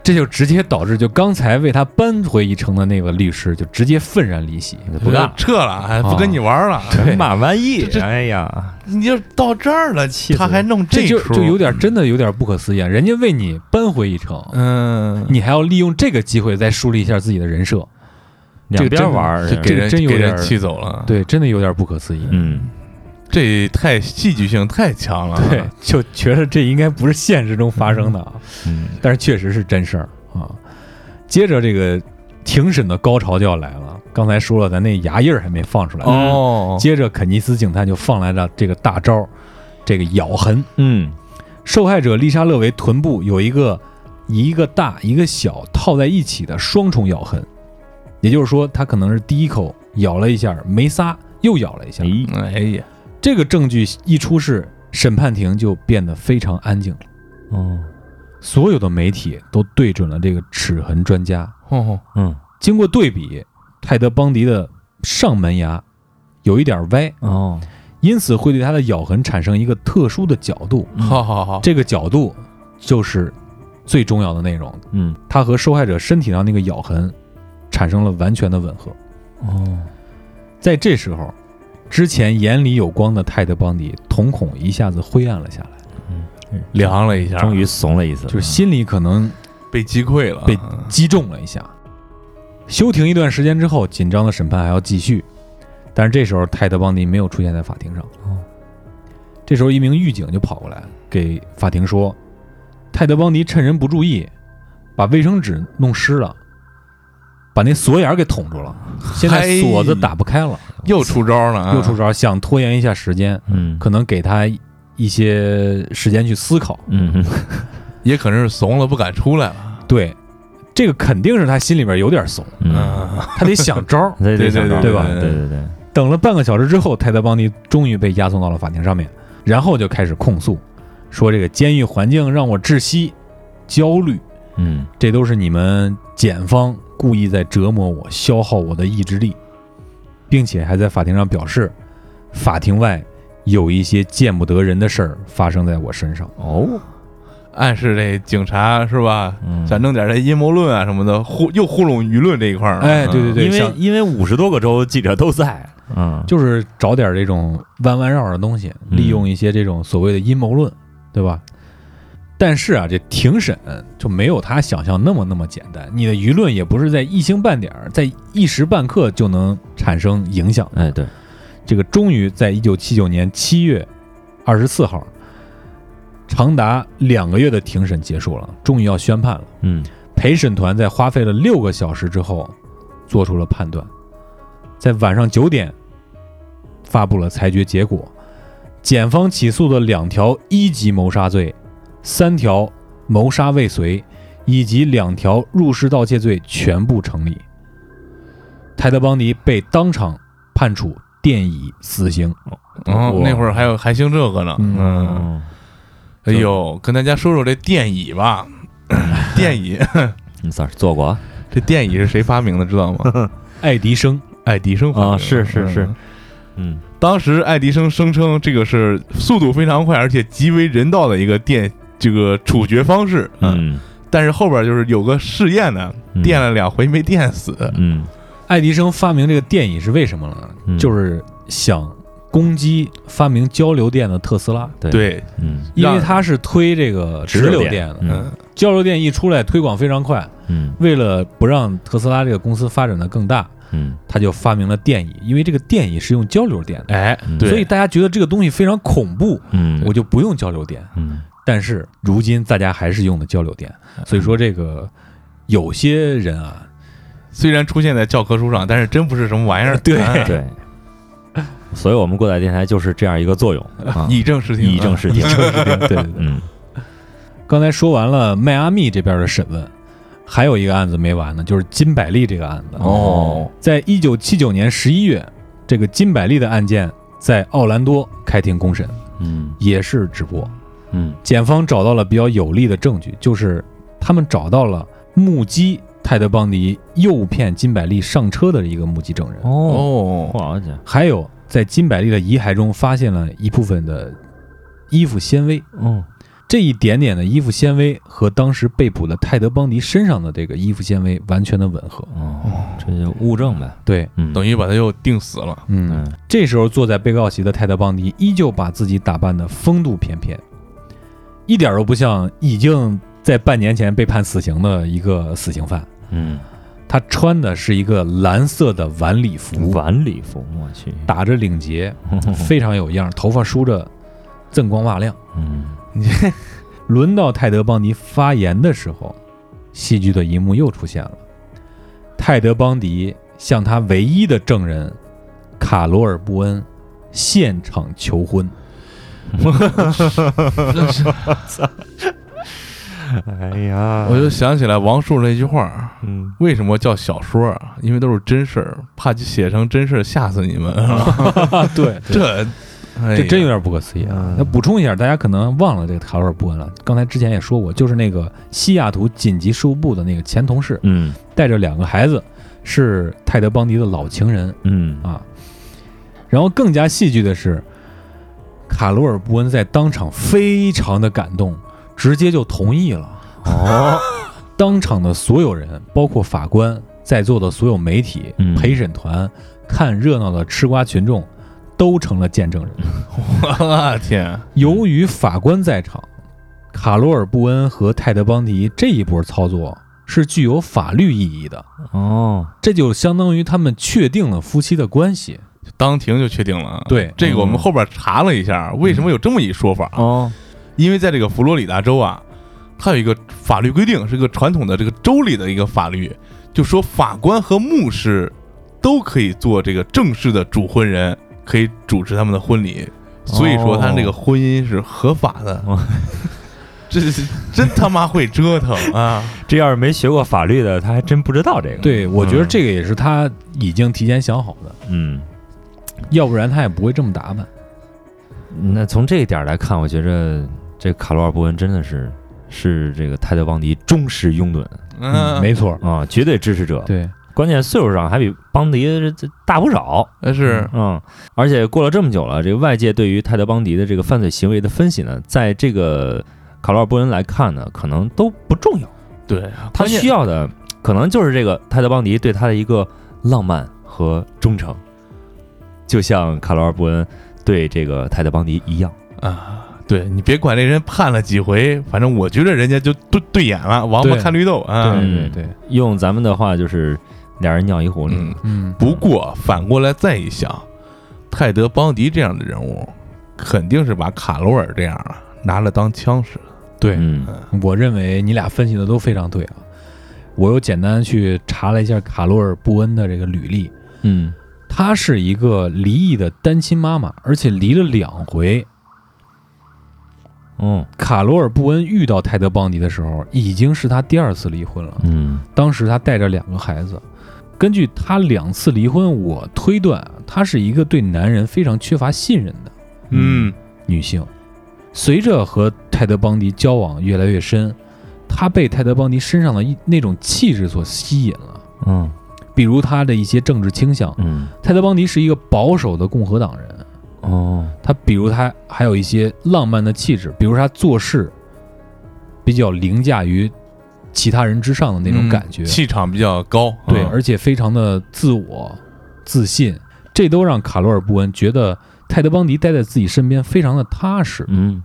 这就直接导致就刚才为他扳回一城的那个律师就直接愤然离席。不干了，撤了，还不跟你玩了。对马万亿这，哎呀，你就到这儿了，气他还弄出这就就有点真的有点不可思议啊！人家为你扳回一城，嗯，你还要利用这个机会再树立一下自己的人设，两这边玩儿，这给这个人给人真有点气走了。，对，真的有点不可思议。嗯，这太戏剧性太强了。对，就觉得这应该不是现实中发生的啊，嗯，但是确实是真事儿啊。接着这个庭审的高潮就要来了，刚才说了，咱那牙印儿还没放出来。哦，接着肯尼斯警探就放来了这个大招儿，这个咬痕。嗯，受害者丽莎勒维臀部有一个一个大一个小套在一起的双重咬痕，也就是说，他可能是第一口咬了一下没撒，又咬了一下。哎，哎呀，这个证据一出示，审判庭就变得非常安静了。哦，所有的媒体都对准了这个齿痕专家。哦，嗯，经过对比，泰德·邦迪的上门牙有一点歪，哦，因此会对他的咬痕产生一个特殊的角度。好好好，这个角度就是最重要的内容。嗯，它和受害者身体上那个咬痕产生了完全的吻合。哦，在这时候，之前眼里有光的泰德·邦迪瞳孔一下子灰暗了下来，凉了一下，终于怂了一次，就是心里可能被击溃了，被击中了一下。休庭一段时间之后，紧张的审判还要继续，但是这时候泰德·邦迪没有出现在法庭上。哦。这时候，一名狱警就跑过来给法庭说：“泰德·邦迪趁人不注意，把卫生纸弄湿了，把那锁眼儿给捅住了，现在锁子打不开了，又出招了啊，又出招，想拖延一下时间，嗯，可能给他一些时间去思考。嗯 嗯也可能是怂了，不敢出来了。对，这个肯定是他心里边有点怂，嗯，他得想招儿。对对对对对吧对对对，等了半个小时之后，泰德·邦迪终于被押送到了法庭上面，然后就开始控诉，说这个监狱环境让我窒息、焦虑，嗯这都是你们检方故意在折磨我，消耗我的意志力，并且还在法庭上表示，法庭外有一些见不得人的事儿发生在我身上。哦，暗示这警察是吧？嗯想弄点这阴谋论啊什么的，糊又糊弄舆论这一块儿了。哎对对对因为像因为五十多个州记者都在，嗯，就是找点这种弯弯绕绕的东西，嗯利用一些这种所谓的阴谋论，对吧？但是啊，这庭审就没有他想象那么那么简单。你的舆论也不是在一星半点儿，在一时半刻就能产生影响的。哎对，这个终于在一九七九年七月二十四号，长达两个月的庭审结束了，终于要宣判了。嗯陪审团在花费了六个小时之后，做出了判断，在晚上九点发布了裁决结果。检方起诉的两条一级谋杀罪、三条谋杀未遂以及两条入室盗窃罪全部成立。泰德邦迪被当场判处电椅死刑。哦，那会儿还有还兴这个呢。嗯哎呦，跟大家说说这电椅吧。电椅，你咋坐过啊？这电椅是谁发明的？知道吗？爱迪生，爱迪生发明的啊是是是嗯嗯当时爱迪生声称这个是速度非常快，而且极为人道的一个电这个处决方式。嗯，嗯，但是后边就是有个试验呢，嗯电了两回没电死。嗯爱迪生发明这个电椅是为什么呢？嗯就是想攻击发明交流电的特斯拉，对，嗯因为让他是推这个直流电的。嗯嗯，交流电一出来，推广非常快。嗯为了不让特斯拉这个公司发展的更大，嗯他就发明了电椅。因为这个电椅是用交流电的，哎，所以大家觉得这个东西非常恐怖，嗯，我就不用交流电。嗯但是如今大家还是用的交流电，所以说这个有些人啊，虽然出现在教科书上，但是真不是什么玩意儿。对哎对，所以我们过载电台就是这样一个作用 啊，以正视听，以正视听，对对对。嗯。刚才说完了迈阿密这边的审问，还有一个案子没完呢，就是金百利这个案子。哦，在一九七九年十一月，这个金百利的案件在奥兰多开庭公审，嗯。也是直播。嗯。检方找到了比较有力的证据，就是他们找到了目击泰德邦迪诱骗金百利上车的一个目击证人，哦，哦，好家伙，还有在金百利的遗骸中发现了一部分的衣服纤维。哦。这一点点的衣服纤维和当时被捕的泰德邦迪身上的这个衣服纤维完全的吻合。哦，这就物证呗，对，嗯，等于把他又定死了。嗯，嗯这时候坐在被告席的泰德邦迪依旧把自己打扮的风度翩翩，一点都不像已经在半年前被判死刑的一个死刑犯。嗯，他穿的是一个蓝色的晚礼服，晚礼服，我去，打着领结，非常有样儿，头发梳着锃光瓦亮。嗯 轮到泰德邦迪发言的时候，戏剧的一幕又出现了。泰德邦迪向他唯一的证人卡罗尔·布恩现场求婚。哎呀我就想起来王树那句话，嗯为什么叫小说啊？因为都是真事儿，怕写成真事儿吓死你们。对，这这，哎呀这真有点不可思议啊嗯！那补充一下，大家可能忘了这个卡罗尔·布恩了。刚才之前也说过，就是那个西雅图紧急事务部的那个前同事，嗯带着两个孩子，是泰德邦迪的老情人。嗯啊。然后更加戏剧的是，卡罗尔·布恩在当场非常的感动，直接就同意了。哦，当场的所有人，包括法官，在座的所有媒体、嗯陪审团、看热闹的吃瓜群众，都成了见证人。我天，由于法官在场，卡罗尔·布恩和泰德·邦迪这一波操作是具有法律意义的，哦，这就相当于他们确定了夫妻的关系。当庭就确定了。对这个我们后边查了一下，为什么有这么一说法？哦，因为在这个佛罗里达州啊，它有一个法律规定，是个传统的这个州里的一个法律，就说法官和牧师都可以做这个正式的主婚人，可以主持他们的婚礼，所以说他这个婚姻是合法的。哦 这是真他妈会折腾啊！这要是没学过法律的，他还真不知道这个。，对，我觉得这个也是他已经提前想好的，嗯，要不然他也不会这么打扮。那从这一点来看，我觉着这卡罗尔·布恩真的是是这个泰德邦迪忠实拥趸嗯，没错，啊，绝对支持者。对，关键岁数上还比邦迪这大不少。呃是嗯，而且过了这么久了，这个外界对于泰德邦迪的这个犯罪行为的分析呢，在这个卡罗尔·布恩来看呢，可能都不重要。对，他需要的可能就是这个泰德邦迪对他的一个浪漫和忠诚，就像卡罗尔·布恩对这个泰德邦迪一样。啊，对你别管这人判了几回，反正我觉得人家就对对眼了，王八看绿豆啊。对嗯对对，用咱们的话就是俩人尿一壶里。嗯，嗯，不过反过来再一想，泰德·邦迪这样的人物，肯定是把卡罗尔这样啊拿了当枪使。对，嗯我认为你俩分析的都非常对啊。我又简单去查了一下卡罗尔·布恩的这个履历，嗯她是一个离异的单亲妈妈，而且离了两回。嗯卡罗尔·布恩遇到泰德·邦迪的时候，已经是他第二次离婚了。嗯当时他带着两个孩子。根据他两次离婚，我推断啊她是一个对男人非常缺乏信任的嗯女性。随着和泰德·邦迪交往越来越深，她被泰德·邦迪身上的一那种气质所吸引了，嗯比如他的一些政治倾向。嗯泰德·邦迪是一个保守的共和党人，哦他比如他还有一些浪漫的气质，比如他做事比较凌驾于其他人之上的那种感觉，嗯气场比较高。对，嗯而且非常的自我、自信，这都让卡罗尔·布恩觉得泰德·邦迪待在自己身边非常的踏实，嗯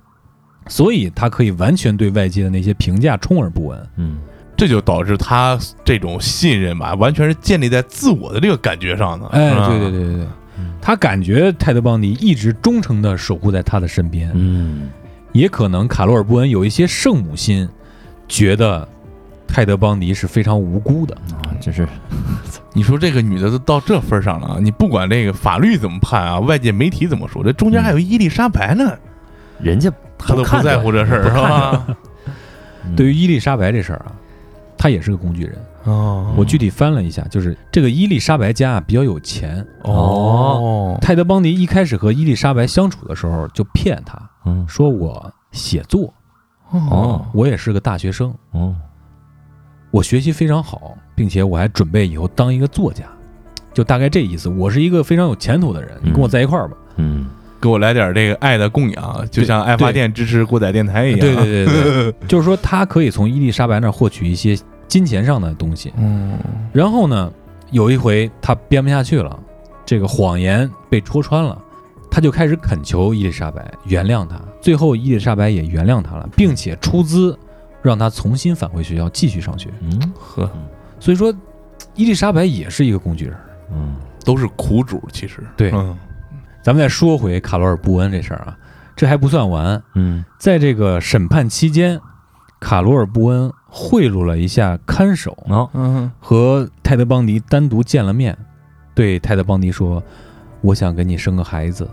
所以他可以完全对外界的那些评价充耳不闻。嗯这就导致他这种信任吧，完全是建立在自我的这个感觉上的。哎，对对对对对。嗯，他感觉泰德·邦迪一直忠诚的守护在他的身边，嗯。也可能卡罗尔·布恩有一些圣母心，觉得泰德·邦迪是非常无辜的。啊，就是。你说这个女的都到这份儿上了，你不管这个法律怎么判啊，外界媒体怎么说，这中间还有伊丽莎白呢，人家她都不在乎这事儿是吧？对于伊丽莎白这事儿啊，他也是个工具人。哦。我具体翻了一下，就是这个伊丽莎白家啊比较有钱。哦，泰德·邦迪一开始和伊丽莎白相处的时候，就骗他嗯。说我写作，哦。我也是个大学生，哦。我学习非常好，并且我还准备以后当一个作家，就大概这意思。我是一个非常有前途的人，你跟我在一块儿吧。嗯。给我来点这个爱的供养，就像爱发电支持国仔电台一样。对对对对，就是说他可以从伊丽莎白那儿获取一些金钱上的东西。嗯然后呢，有一回他编不下去了，这个谎言被戳穿了，他就开始恳求伊丽莎白原谅他。最后伊丽莎白也原谅他了，并且出资让他重新返回学校继续上学。嗯呵，所以说，伊丽莎白也是一个工具人。嗯都是苦主，其实对嗯咱们再说回卡罗尔·布恩这事儿啊，这还不算完，嗯在这个审判期间，卡罗尔·布恩贿赂了一下看守，哦嗯和泰德·邦迪单独见了面，对泰德·邦迪说：“我想给你生个孩子。”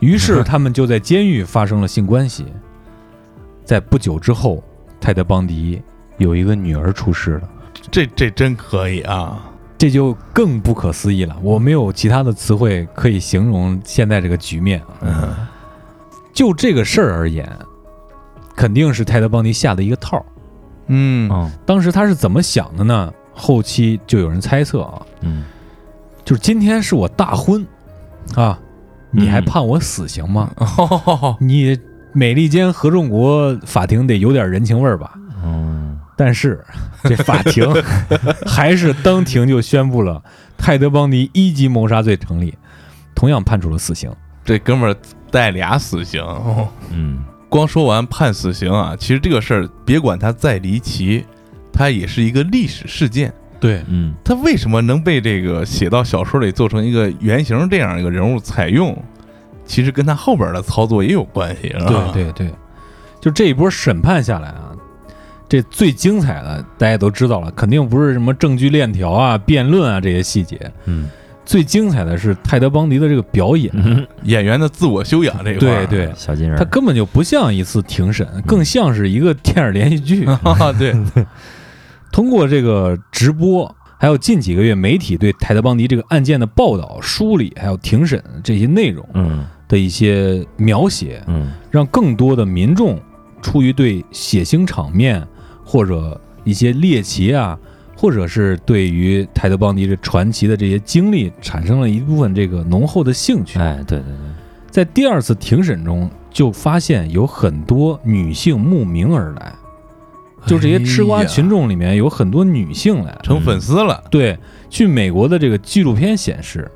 于是 他们就在监狱发生了性关系。在不久之后，泰德·邦迪有一个女儿出世了，这这真可以啊！这就更不可思议了。我没有其他的词汇可以形容现在这个局面啊。嗯就这个事儿而言，肯定是泰德·邦迪下的一个套儿。嗯哦当时他是怎么想的呢？后期就有人猜测啊，嗯就是今天是我大婚啊，你还嗯判我死刑吗？哦你美利坚合众国法庭得有点人情味儿吧？嗯但是 这法庭 还是当庭就宣布了泰德·邦迪一级谋杀罪成立，同样判处了死刑。这哥们儿带俩死刑。哦嗯光说完判死刑啊，其实这个事儿别管它再离奇，它也是一个历史事件。对，嗯它为什么能被这个写到小说里做成一个原型这样一个人物采用？其实跟他后边的操作也有关系，是吧？对对对，就这一波审判下来啊，这最精彩的大家都知道了，肯定不是什么证据链条啊、辩论啊这些细节，嗯最精彩的是泰德·邦迪的这个表演。嗯，演员的自我修养这一块，对对，小金人。他根本就不像一次庭审，更像是一个电视连续剧。啊，对，通过这个直播，还有近几个月媒体对泰德·邦迪这个案件的报道、梳理，还有庭审这些内容嗯。的一些描写，嗯。让更多的民众出于对血腥场面或者一些猎奇啊，或者是对于泰德·邦迪这传奇的这些经历产生了一部分这个浓厚的兴趣。哎，对对对，在第二次庭审中，就发现有很多女性慕名而来，就这些吃瓜群众里面有很多女性来。成粉丝了，对，据美国的这个纪录片显示，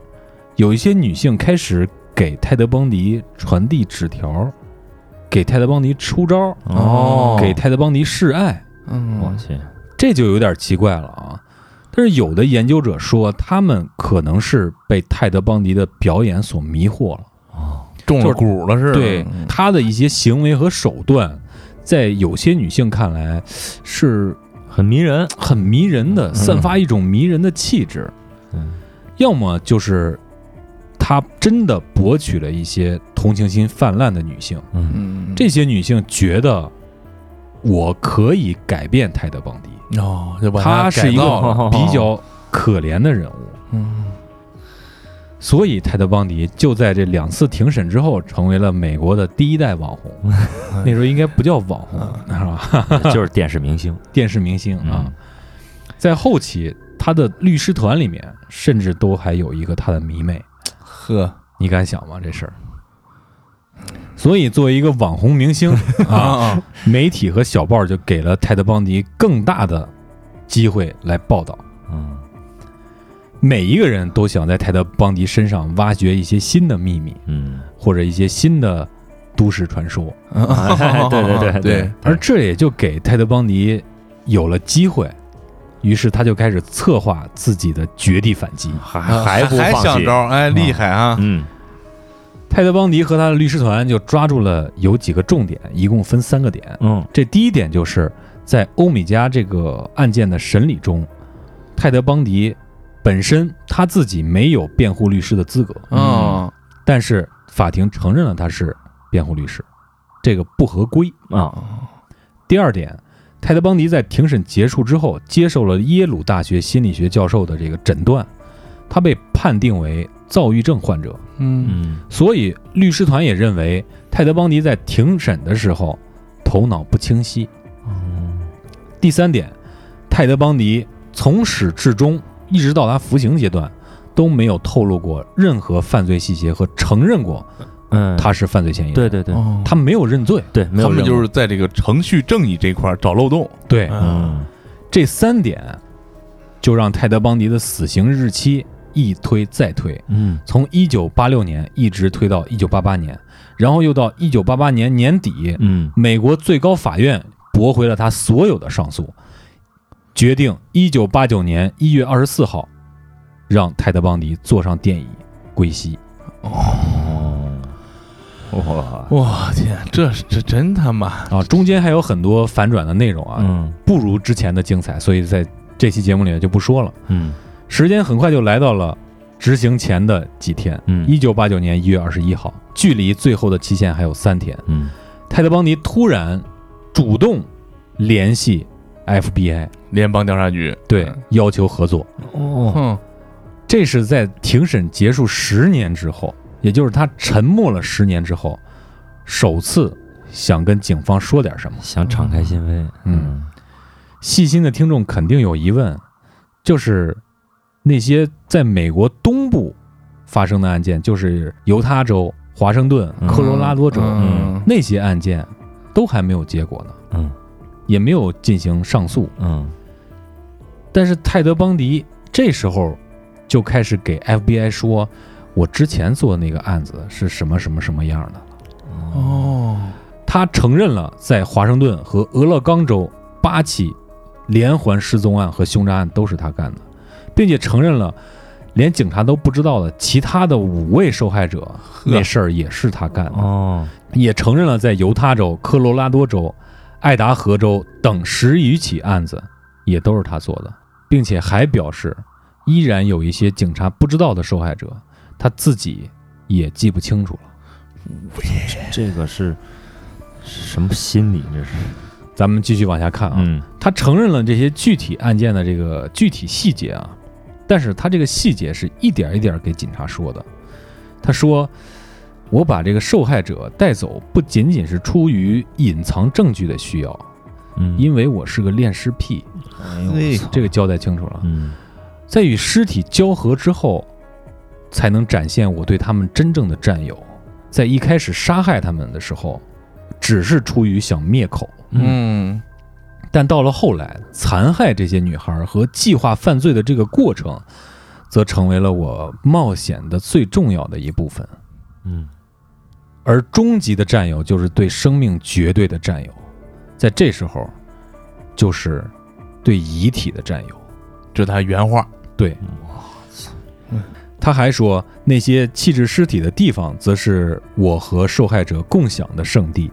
有一些女性开始给泰德·邦迪传递纸条，给泰德·邦迪出招，哦。给泰德·邦迪示爱，嗯。我去，这就有点奇怪了啊。但是有的研究者说，他们可能是被泰德·邦迪的表演所迷惑了。中了蛊了似的，对他的一些行为和手段，在有些女性看来是很迷人。很迷人的，散发一种迷人的气质。嗯要么就是他真的博取了一些同情心泛滥的女性，嗯嗯，这些女性觉得我可以改变泰德·邦迪，哦，就把他是一个 比较可怜的人物。嗯所以，泰德·邦迪就在这两次庭审之后，成为了美国的第一代网红。那时候应该不叫网红，是吧？就是电视明星。电视明星啊嗯。在后期，他的律师团里面，甚至都还有一个他的迷妹。呵你敢想吗？这事儿。所以，作为一个网红明星 啊，啊，媒体和小报就给了泰德·邦迪更大的机会来报道。嗯每一个人都想在泰德·邦迪身上挖掘一些新的秘密，嗯，或者一些新的都市传说，哎 对对对对，而这也就给泰德·邦迪有了机会。于是他就开始策划自己的绝地反击。还啊还不放弃还想招，哎，厉害啊！嗯泰德·邦迪和他的律师团就抓住了有几个重点，一共分三个点。嗯这第一点就是在欧米茄这个案件的审理中，泰德·邦迪本身他自己没有辩护律师的资格，嗯但是法庭承认了他是辩护律师，这个不合规。啊第二点，泰德·邦迪在庭审结束之后，接受了耶鲁大学心理学教授的这个诊断，他被判定为躁郁症患者。嗯。嗯。所以律师团也认为，泰德·邦迪在庭审的时候头脑不清晰。嗯第三点，泰德·邦迪从始至终，一直到他服刑阶段，都没有透露过任何犯罪细节和承认过嗯，他是犯罪嫌疑人。对对对。哦他没有认罪。对，没有他们就是在这个程序正义这块儿找漏洞，对，嗯。这三点就让泰德·邦迪的死刑日期一推再推，嗯。从一九八六年一直推到一九八八年，然后又到一九八八年年底，嗯。美国最高法院驳回了他所有的上诉，决定一九八九年一月二十四号让泰德·邦迪坐上电椅归西。哦。哇。哇天，这是这真他妈。啊，中间还有很多反转的内容啊，嗯。不如之前的精彩，所以在这期节目里面就不说了。嗯时间很快就来到了执行前的几天，嗯一九八九年一月二十一号，距离最后的期限还有三天。嗯泰德·邦迪突然主动联系 FBI，联邦调查局对，要求合作。哦哼这是在庭审结束十年之后，也就是他沉默了十年之后，首次想跟警方说点什么。想敞开心扉，嗯细心的听众肯定有疑问，就是那些在美国东部发生的案件，就是犹他州、华盛顿、嗯科罗拉多州、嗯那些案件，都还没有结果呢，嗯也没有进行上诉。嗯但是泰德·邦迪这时候就开始给 FBI 说，我之前做的那个案子是什么什么什么样的。哦他承认了在华盛顿和俄勒冈州八起连环失踪案和凶杀案都是他干的，并且承认了连警察都不知道的其他的五位受害者那事儿也是他干的，哦。也承认了在犹他州、科罗拉多州、爱达荷州等十余起案子也都是他做的，并且还表示依然有一些警察不知道的受害者，他自己也记不清楚了。这个是什么心理？这是？咱们继续往下看啊，嗯。他承认了这些具体案件的这个具体细节啊，但是他这个细节是一点一点给警察说的。他说，我把这个受害者带走，不仅仅是出于隐藏证据的需要，嗯，因为我是个恋尸癖，哎呦嘿这个交代清楚了。嗯在与尸体交合之后，才能展现我对他们真正的占有。在一开始杀害他们的时候，只是出于想灭口，嗯但到了后来，残害这些女孩和计划犯罪的这个过程，则成为了我冒险的最重要的一部分。嗯而终极的占有就是对生命绝对的占有，在这时候，就是对遗体的占有。这他原话，对，他还说，那些弃置尸体的地方，则是我和受害者共享的圣地。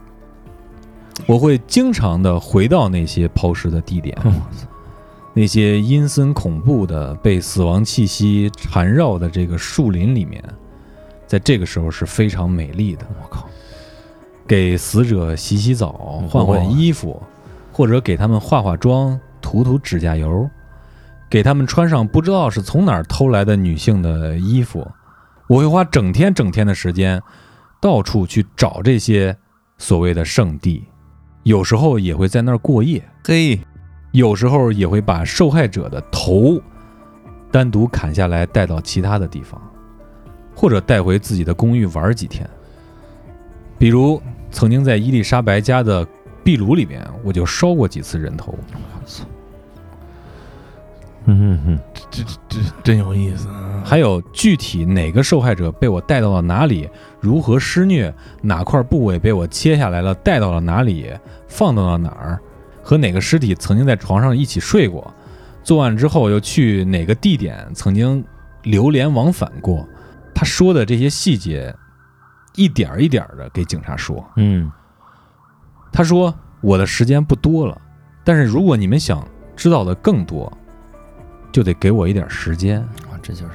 我会经常的回到那些抛尸的地点，那些阴森恐怖的被死亡气息缠绕的这个树林里面，在这个时候是非常美丽的。我靠，给死者洗洗澡、嗯换换衣服，或者给他们化化妆、涂涂指甲油，给他们穿上不知道是从哪儿偷来的女性的衣服。我会花整天整天的时间，到处去找这些所谓的圣地，有时候也会在那儿过夜，嘿，有时候也会把受害者的头单独砍下来带到其他的地方，或者带回自己的公寓玩几天。比如曾经在伊丽莎白家的壁炉里面，我就烧过几次人头。嗯嗯这这这真有意思啊。还有具体哪个受害者被我带到了哪里，如何施虐，哪块部位被我切下来了，带到了哪里，放到了哪儿，和哪个尸体曾经在床上一起睡过，作案之后又去哪个地点曾经流连往返过，他说的这些细节，一点儿一点儿的给警察说。嗯他说：“我的时间不多了，但是如果你们想知道的更多，就得给我一点时间。啊，这就是，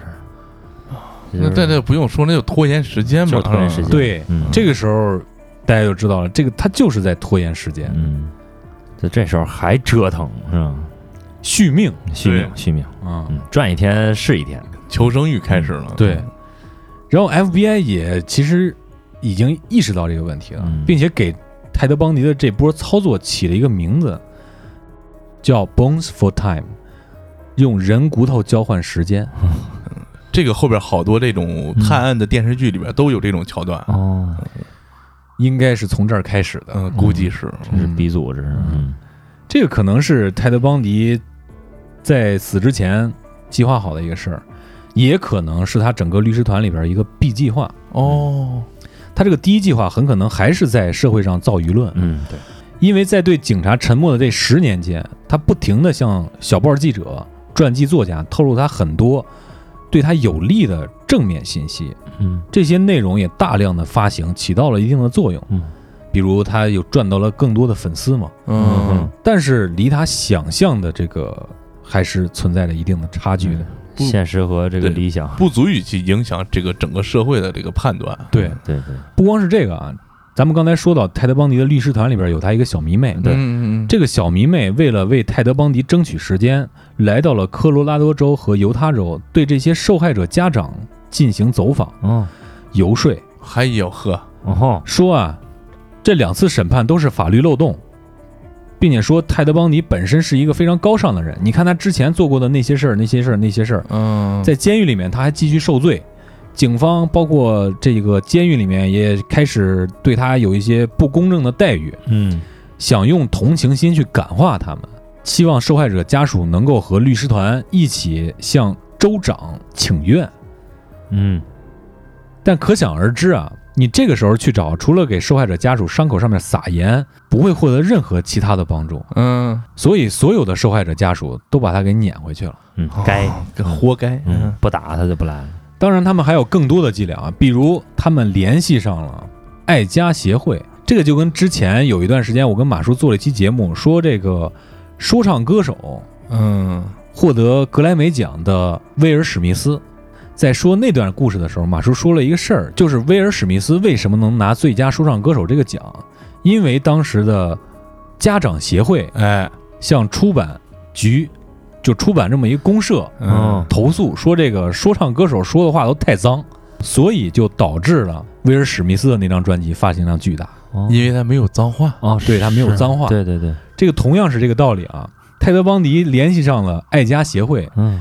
那这这不用说，那就拖延时间嘛，就拖延时间对，嗯。这个时候大家就知道了，这个他就是在拖延时间，嗯，就这时候还折腾是吧？续命。续命续命，啊。嗯，赚一天是一天，求生欲开始了。对，然后 FBI 也其实已经意识到这个问题了，嗯。并且给泰德·邦迪的这波操作起了一个名字，叫 “Bones for Time”，用人骨头交换时间。这个后边好多这种探案的电视剧里边都有这种桥段，哦，应该是从这儿开始的。嗯，估计是，这是鼻祖，这是，嗯。这个可能是泰德·邦迪在死之前计划好的一个事儿，也可能是他整个律师团里边一个 B 计划。哦，他这个第一计划很可能还是在社会上造舆论，嗯，对，因为在对警察沉默的这十年间，他不停的向小报记者、传记作家透露他很多对他有利的正面信息，嗯。这些内容也大量的发行，起到了一定的作用。嗯。比如他又赚到了更多的粉丝嘛，嗯，但是离他想象的这个还是存在着一定的差距的。现实和这个理想，不足以去影响这个整个社会的这个判断。对，对对，不光是这个啊，咱们刚才说到泰德·邦迪的律师团里边有他一个小迷妹，对嗯嗯嗯，这个小迷妹为了为泰德·邦迪争取时间，来到了科罗拉多州和犹他州，对这些受害者家长进行走访、哦游说，还有呵，哦，说啊，这两次审判都是法律漏洞，并且说泰德·邦迪本身是一个非常高尚的人。你看他之前做过的那些事儿、那些事儿、那些事儿，嗯，在监狱里面他还继续受罪。警方包括这个监狱里面也开始对他有一些不公正的待遇，嗯想用同情心去感化他们，希望受害者家属能够和律师团一起向州长请愿。嗯但可想而知啊，你这个时候去找，除了给受害者家属伤口上面撒盐，不会获得任何其他的帮助。嗯，所以，所有的受害者家属都把他给撵回去了。嗯，该，活该，嗯，不打他就不来了，当然，他们还有更多的伎俩啊，比如他们联系上了爱家协会，这个就跟之前有一段时间我跟马叔做了一期节目，说这个说唱歌手嗯获得格莱美奖的威尔史密斯，在说那段故事的时候，马叔说了一个事儿，就是威尔史密斯为什么能拿最佳说唱歌手这个奖，因为当时的家长协会哎，向出版局就出版这么一个公社嗯投诉说这个说唱歌手说的话都太脏，所以就导致了威尔史密斯的那张专辑发行量巨大。哦因为他没有脏话。哦，对他没有脏话对对对，这个同样是这个道理啊。泰德·邦迪联系上了爱家协会，嗯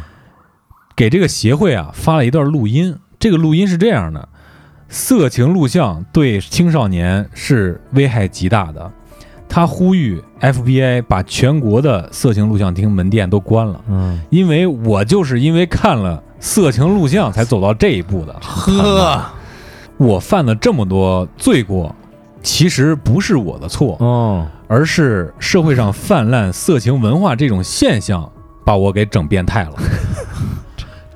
给这个协会啊发了一段录音。这个录音是这样的：色情录像对青少年是危害极大的。他呼吁 FBI 把全国的色情录像厅门店都关了，嗯，因为我就是因为看了色情录像才走到这一步的。呵，我犯了这么多罪过，其实不是我的错，哦，而是社会上泛滥色情文化这种现象把我给整变态了。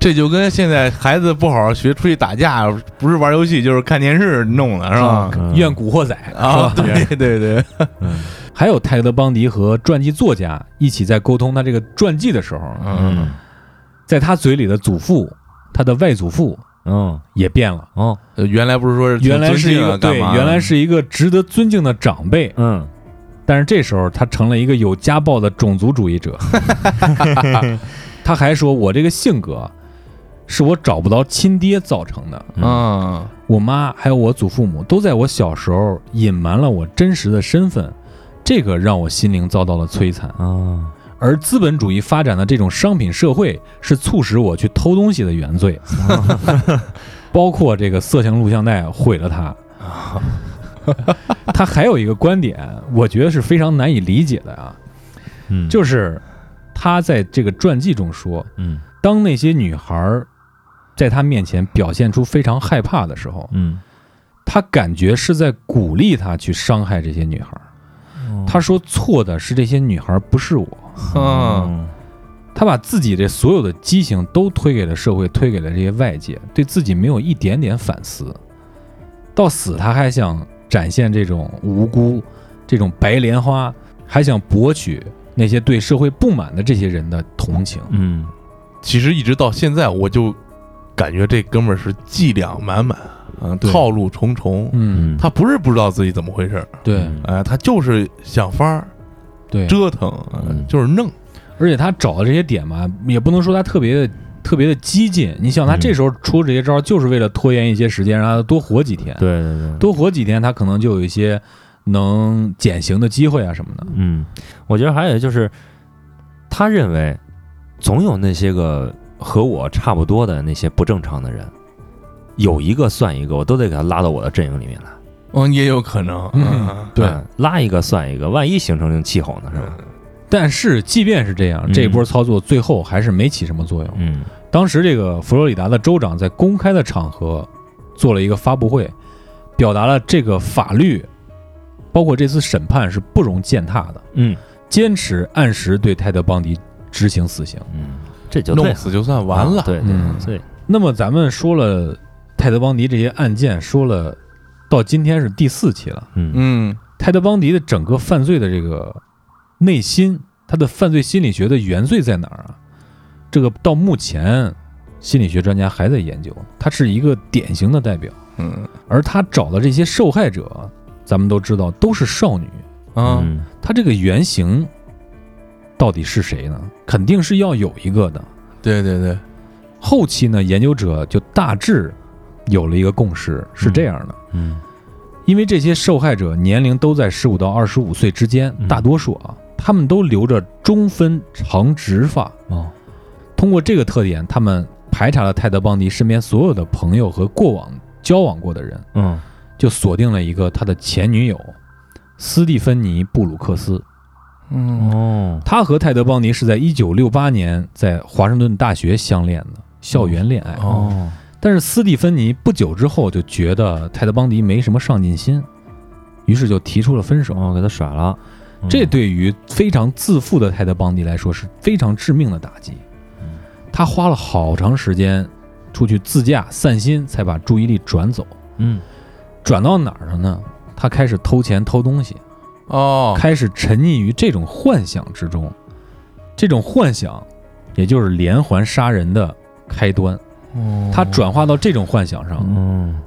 这就跟现在孩子不好好学，出去打架，不是玩游戏就是看电视弄的，是吧？嗯怨古惑仔啊？对对对，还有泰德·邦迪和传记作家一起在沟通他这个传记的时候，嗯，在他嘴里的祖父，他的外祖父嗯也变了。哦呃原来不是说是原来是一个对，原来是一个值得尊敬的长辈，嗯但是这时候他成了一个有家暴的种族主义者。他还说：“我这个性格是我找不到亲爹造成的。啊我妈还有我祖父母都在我小时候隐瞒了我真实的身份，这个让我心灵遭到了摧残。啊而资本主义发展的这种商品社会是促使我去偷东西的原罪，包括这个色情录像带毁了他。他还有一个观点，我觉得是非常难以理解的啊，嗯，就是他在这个传记中说，嗯当那些女孩儿在他面前表现出非常害怕的时候，嗯，他感觉是在鼓励他去伤害这些女孩儿。他说错的是这些女孩儿，不是我。嗯他把自己的所有的激情都推给了社会，推给了这些外界，对自己没有一点点反思。到死他还想展现这种无辜，这种白莲花，还想博取那些对社会不满的这些人的同情。嗯其实一直到现在，我就感觉这哥们儿是伎俩满满，嗯，套路重重。嗯，他不是不知道自己怎么回事儿，对嗯哎，他就是想法儿对，折腾，就是弄。而且他找的这些点吧，也不能说他特别的特别的激进。你想，他嗯这时候出这些招，就是为了拖延一些时间，让他多活几天。对对对，多活几天，他可能就有一些能减刑的机会啊什么的。嗯，我觉得还有就是，他认为总有那些个和我差不多的那些不正常的人，有一个算一个，我都得给他拉到我的阵营里面来。嗯，也有可能，嗯对嗯拉一个算一个，万一形成气候呢，是吧？但是即便是这样，嗯这波操作最后还是没起什么作用。嗯当时这个佛罗里达的州长在公开的场合做了一个发布会，表达了这个法律，包括这次审判是不容践踏的，嗯坚持按时对泰德·邦迪执行死刑。嗯，这就弄死就算完了。对对嗯对，那么咱们说了泰德·邦迪这些案件，说了到今天是第四期了。嗯嗯泰德·邦迪的整个犯罪的这个内心，他的犯罪心理学的原罪在哪儿啊？这个到目前，心理学专家还在研究。他是一个典型的代表，嗯而他找的这些受害者，咱们都知道都是少女。啊，嗯他这个原型到底是谁呢？肯定是要有一个的。对对对，后期呢，研究者就大致有了一个共识，是这样的。嗯因为这些受害者年龄都在十五到二十五岁之间，嗯大多数啊，他们都留着中分长直发。哦通过这个特点，他们排查了泰德·邦迪身边所有的朋友和过往交往过的人，嗯就锁定了一个他的前女友斯蒂芬妮·布鲁克斯。嗯哦他和泰德·邦尼是在一九六八年在华盛顿大学相恋的校园恋爱。哦但是斯蒂芬妮不久之后就觉得泰德·邦迪没什么上进心，于是就提出了分手。哦，给他甩了，嗯这对于非常自负的泰德·邦迪来说是非常致命的打击嗯。他花了好长时间出去自驾散心，才把注意力转走。嗯转到哪儿了呢？他开始偷钱偷东西，哦，开始沉溺于这种幻想之中。这种幻想，也就是连环杀人的开端。他转化到这种幻想上，嗯。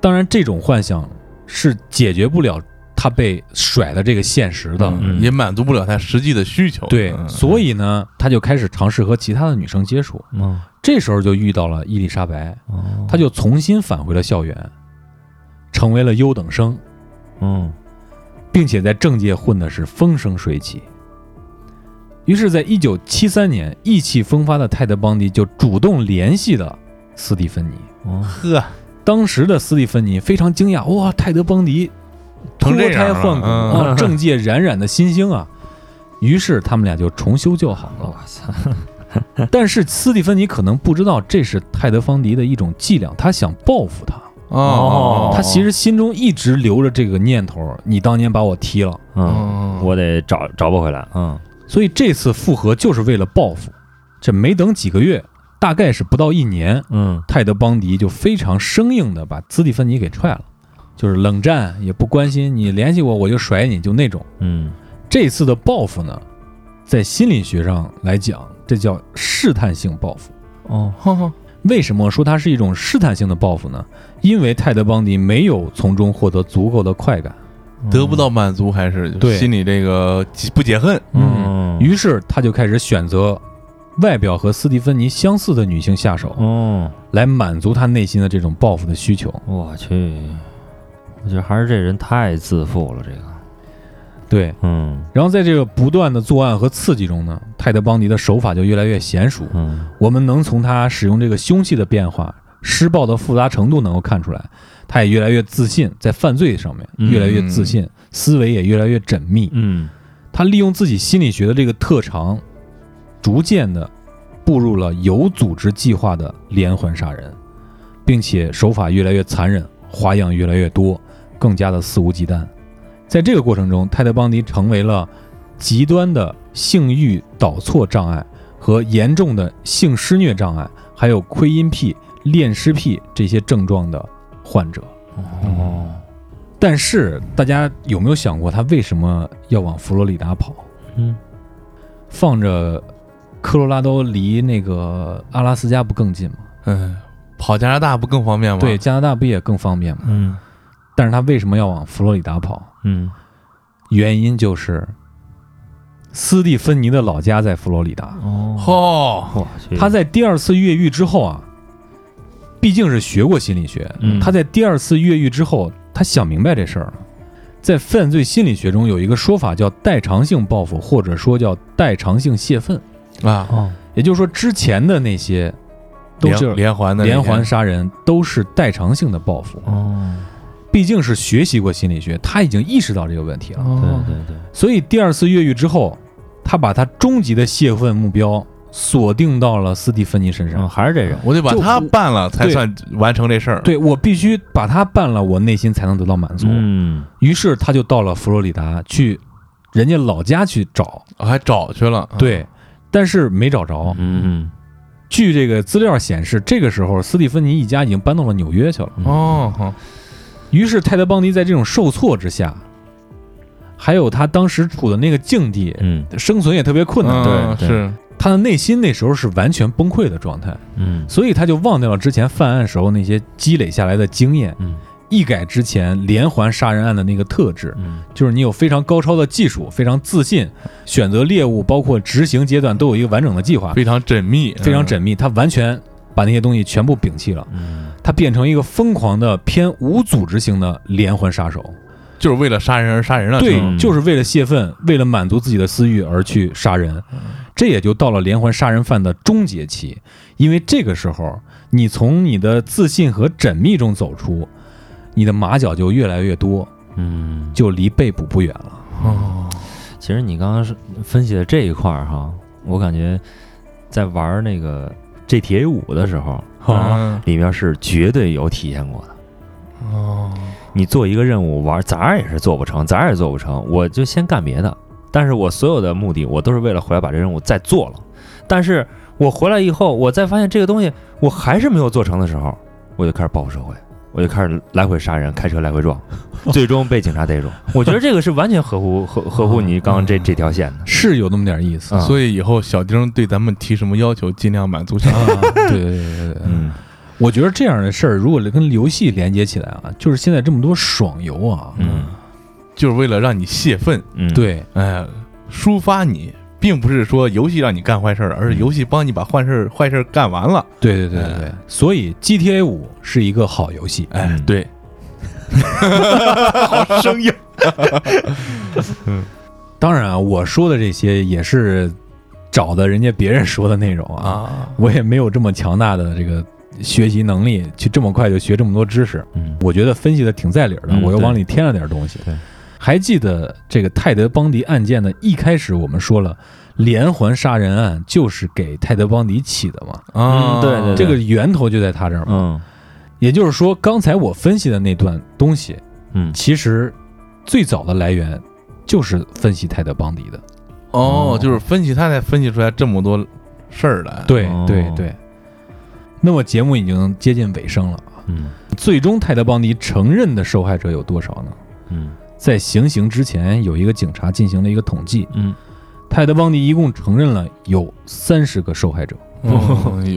当然这种幻想是解决不了他被甩的这个现实的。嗯也满足不了他实际的需求。对，嗯。所以呢，他就开始尝试和其他的女生接触。嗯。这时候就遇到了伊丽莎白，哦。他就重新返回了校园，成为了优等生，嗯并且在政界混的是风生水起。于是，在一九七三年，意气风发的泰德·邦迪就主动联系了斯蒂芬妮。哦呵，当时的斯蒂芬妮非常惊讶，哇，泰德·邦迪脱胎换骨嗯啊，政界冉冉的新星啊！于是他们俩就重修旧好了。我操，但是斯蒂芬妮可能不知道这是泰德·邦迪的一种伎俩，他想报复他。哦，他其实心中一直留着这个念头：你当年把我踢了，嗯，嗯，我得找找不回来，嗯。所以这次复合就是为了报复。这没等几个月，大概是不到一年，嗯。泰德·邦迪就非常生硬的把斯蒂芬妮给踹了，就是冷战也不关心你联系我我就甩你，就那种。嗯。这次的报复呢，在心理学上来讲，这叫试探性报复。哦。哼哼为什么说它是一种试探性的报复呢？因为泰德·邦迪没有从中获得足够的快感，得不到满足还是对。心里这个解不解恨？嗯。于是他就开始选择外表和斯蒂芬妮相似的女性下手，嗯，来满足他内心的这种报复的需求。我去，我觉得还是这人太自负了，这个，对，嗯然后在这个不断的作案和刺激中呢，泰德·邦迪的手法就越来越娴熟。嗯我们能从他使用这个凶器的变化、施暴的复杂程度能够看出来，他也越来越自信，在犯罪上面嗯越来越自信，思维也越来越缜密。嗯他利用自己心理学的这个特长，逐渐的步入了有组织计划的连环杀人，并且手法越来越残忍，花样越来越多，更加的肆无忌惮。在这个过程中，泰德·邦迪成为了极端的性欲导错障碍和严重的性施虐障碍，还有窥阴癖、恋尸癖这些症状的患者。哦，但是，大家有没有想过，他为什么要往佛罗里达跑？嗯放着科罗拉多离那个阿拉斯加不更近吗？嗯，跑加拿大不更方便吗？对，，加拿大不也更方便吗？嗯但是他为什么要往佛罗里达跑？嗯。原因就是斯蒂芬妮的老家在佛罗里达。哦，他在第二次越狱之后啊，毕竟是学过心理学，嗯。他在第二次越狱之后，他想明白这事儿了。在犯罪心理学中有一个说法叫代偿性报复，或者说叫代偿性泄愤，啊，哦。也就是说之前的那些都是连环的连环杀人都是代偿性的报复，哦，毕竟是学习过心理学，他已经意识到这个问题了。对哦，对对，所以第二次越狱之后，他把他终极的泄愤目标锁定到了斯蒂芬妮身上。嗯，还是这个，我得把他办了才算完成这事儿。对我必须把他办了，我内心才能得到满足。嗯于是他就到了佛罗里达去，人家老家去找，我还找去了。对，但是没找着。嗯据这个资料显示，这个时候斯蒂芬妮一家已经搬到了纽约去了。嗯哦，好于是泰德·邦迪在这种受挫之下，还有他当时处的那个境地，嗯。生存也特别困难，对嗯是他的内心那时候是完全崩溃的状态，嗯。所以他就忘掉了之前犯案时候那些积累下来的经验，嗯。一改之前连环杀人案的那个特质，嗯。就是你有非常高超的技术，非常自信，选择猎物，包括执行阶段都有一个完整的计划，非常缜密，非常缜密。他完全把那些东西全部摒弃了，嗯他变成一个疯狂的偏无组织型的连环杀手。就是为了杀人而杀人了。对，就是为了泄愤，为了满足自己的私欲而去杀人，这也就到了连环杀人犯的终结期。因为这个时候，你从你的自信和缜密中走出，你的马脚就越来越多，嗯，就离被捕不远了。哦，其实你刚刚是分析的这一块儿哈，我感觉在玩那个 GTA 五的时候，啊里面是绝对有体现过的。哦，你做一个任务玩，咋也是做不成，咋也做不成，我就先干别的。但是我所有的目的，我都是为了回来把这任务再做了。但是我回来以后，我再发现这个东西我还是没有做成的时候，我就开始报复社会，我就开始来回杀人，开车来回撞，最终被警察逮住。我觉得这个是完全合乎合合乎你刚刚这这条线的。是有那么点意思。啊所以以后小丁对咱们提什么要求，尽量满足小啊。对对对对 对，嗯我觉得这样的事儿，如果跟游戏连接起来啊，就是现在这么多爽游啊，嗯就是为了让你泄愤，嗯，，对，哎，抒发你，并不是说游戏让你干坏事儿，而是游戏帮你把坏事儿坏事儿干完了。对对对对对，所以 GTA 五是一个好游戏。哎，嗯对，好生硬。嗯当然啊，我说的这些也是找的人家别人说的内容啊，啊，我也没有这么强大的这个学习能力，去这么快就学这么多知识。嗯，我觉得分析的挺在理儿的，嗯我又往里添了点东西。对，还记得这个泰德邦迪案件的一开始，我们说了连环杀人案就是给泰德邦迪起的嘛，啊，嗯对对对这个源头就在他这儿嘛。嗯也就是说，刚才我分析的那段东西，嗯其实最早的来源就是分析泰德邦迪的。哦，就是分析他才分析出来这么多事儿来。对哦对对。那么节目已经接近尾声了啊，嗯最终泰德邦迪承认的受害者有多少呢？嗯在行刑之前，有一个警察进行了一个统计，嗯。泰德邦迪一共承认了有三十个受害者。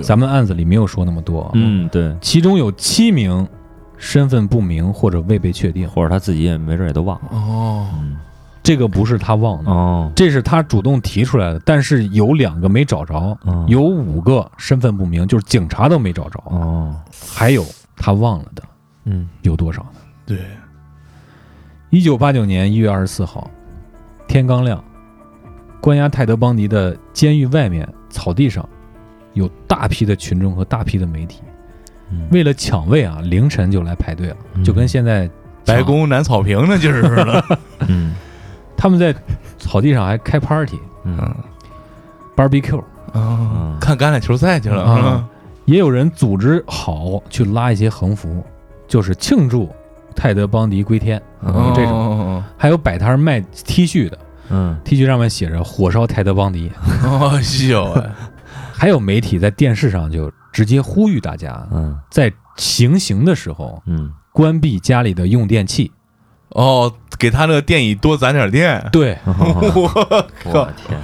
咱们案子里没有说那么多啊，嗯，对，其中有七名身份不明或者未被确定，或者他自己也没准也都忘了。哦，嗯。这个不是他忘的，哦，这是他主动提出来的。但是有两个没找着，嗯。有五个身份不明，就是警察都没找着，哦，还有他忘了的嗯。有多少呢？对，一九八九年一月二十四号，天刚亮，关押泰德邦迪的监狱外面草地上，有大批的群众和大批的媒体，嗯为了抢位啊，凌晨就来排队了，嗯就跟现在白，宫南草坪那劲儿似的。嗯他们在草地上还开 party 嗯 barbecue，啊，看橄榄球赛去了啊啊。也有人组织好去拉一些横幅，就是庆祝泰德邦迪归天，嗯这种，还有摆摊卖 T 恤的嗯，T 恤上面写着“火烧泰德邦迪”。哦呦喂，还有媒体在电视上就直接呼吁大家，嗯在行刑的时候嗯关闭家里的用电器。哦，给他那个电椅多攒点电。对，我靠，天，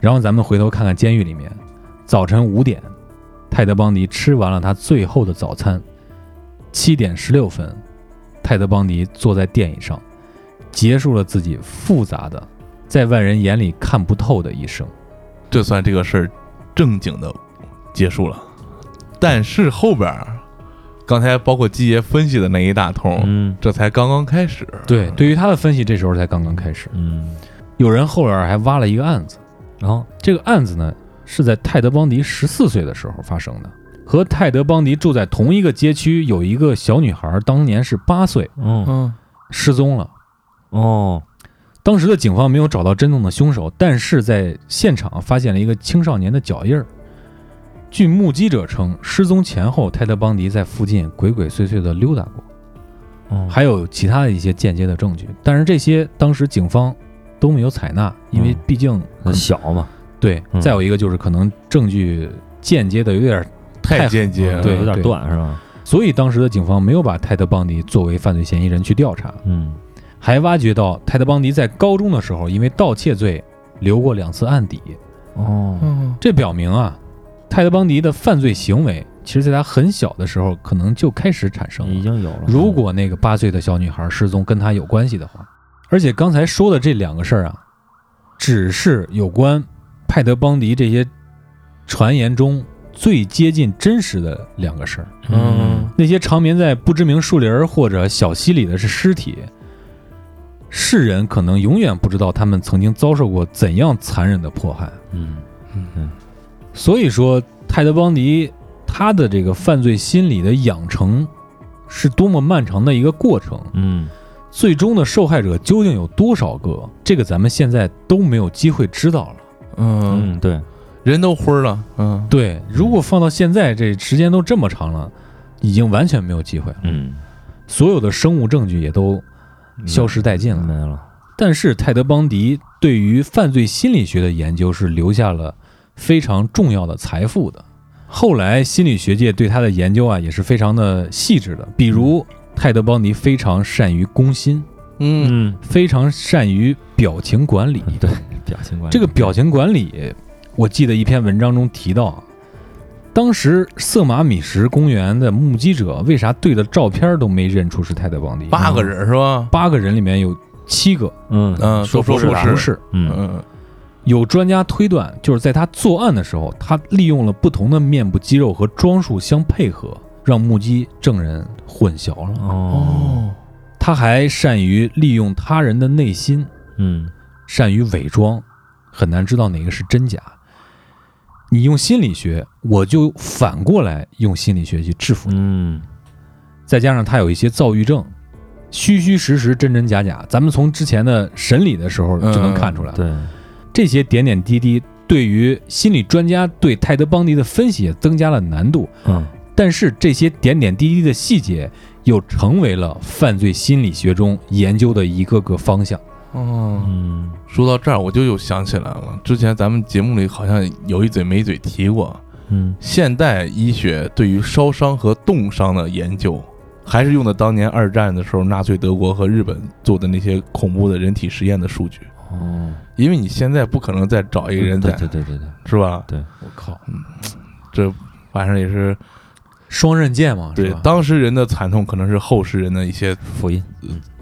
然后咱们回头看看监狱里面，早晨五点，泰德邦迪吃完了他最后的早餐。七点十六分，泰德邦迪坐在电椅上，结束了自己复杂的，在外人眼里看不透的一生。这算这个事儿正经的结束了。但是后边儿，刚才包括基爷分析的那一大通，嗯这才刚刚开始。对，对于他的分析，这时候才刚刚开始。嗯，有人后边还挖了一个案子，然后这个案子呢是在泰德邦迪十四岁的时候发生的，和泰德邦迪住在同一个街区，有一个小女孩，当年是八岁，哦嗯失踪了。哦当时的警方没有找到真正的凶手，但是在现场发现了一个青少年的脚印儿。据目击者称，失踪前后，泰德邦迪在附近鬼鬼祟祟地溜达过，哦，还有其他的一些间接的证据，但是这些当时警方都没有采纳，因为嗯毕竟很小嘛，对。嗯再有一个就是可能证据间接的有点太间接了。对有点断是吧？所以当时的警方没有把泰德邦迪作为犯罪嫌疑人去调查，嗯还挖掘到泰德邦迪在高中的时候因为盗窃罪留过两次案底，哦嗯这表明啊，泰德邦迪的犯罪行为其实在他很小的时候可能就开始产生了。已经有了。如果那个八岁的小女孩失踪跟他有关系的话，而且刚才说的这两个事儿啊，只是有关泰德邦迪这些传言中最接近真实的两个事儿。嗯那些长眠在不知名树林儿或者小溪里的是尸体，世人可能永远不知道他们曾经遭受过怎样残忍的迫害。嗯嗯嗯所以说，泰德邦迪他的这个犯罪心理的养成是多么漫长的一个过程。嗯最终的受害者究竟有多少个？这个咱们现在都没有机会知道了。嗯，嗯，对，人都昏了。嗯，对，如果放到现在，这时间都这么长了，已经完全没有机会了。嗯，所有的生物证据也都消失殆尽了。没了。但是泰德邦迪对于犯罪心理学的研究是留下了非常重要的财富的。后来心理学界对他的研究啊也是非常的细致的，比如泰德邦迪非常善于攻心，嗯嗯，非常善于表情管理。对，表情管理这个表情管理，我记得一篇文章中提到啊，当时色马米什公园的目击者为啥对着照片都没认出是泰德邦迪？八个人是吧？八个人里面有七个，嗯嗯，说说不是不是。嗯嗯有专家推断，就是在他作案的时候，他利用了不同的面部肌肉和装束相配合，让目击证人混淆了。哦哦，他还善于利用他人的内心，嗯善于伪装，很难知道哪个是真假。你用心理学，我就反过来用心理学去制服你。嗯再加上他有一些躁郁症，虚虚实实、真真假假，咱们从之前的审理的时候就能看出来。对这些点点滴滴对于心理专家对泰德·邦迪的分析也增加了难度，嗯但是这些点点滴滴的细节又成为了犯罪心理学中研究的一个个方向。哦，嗯。说到这儿，我就又想起来了，之前咱们节目里好像有一嘴没嘴提过，嗯。现代医学对于烧伤和冻伤的研究，还是用的当年二战的时候纳粹德国和日本做的那些恐怖的人体实验的数据。哦，因为你现在不可能再找一个人对对对对，是吧？对我靠，嗯这反正也是双刃剑嘛，对？当时人的惨痛，可能是后世人的一些福音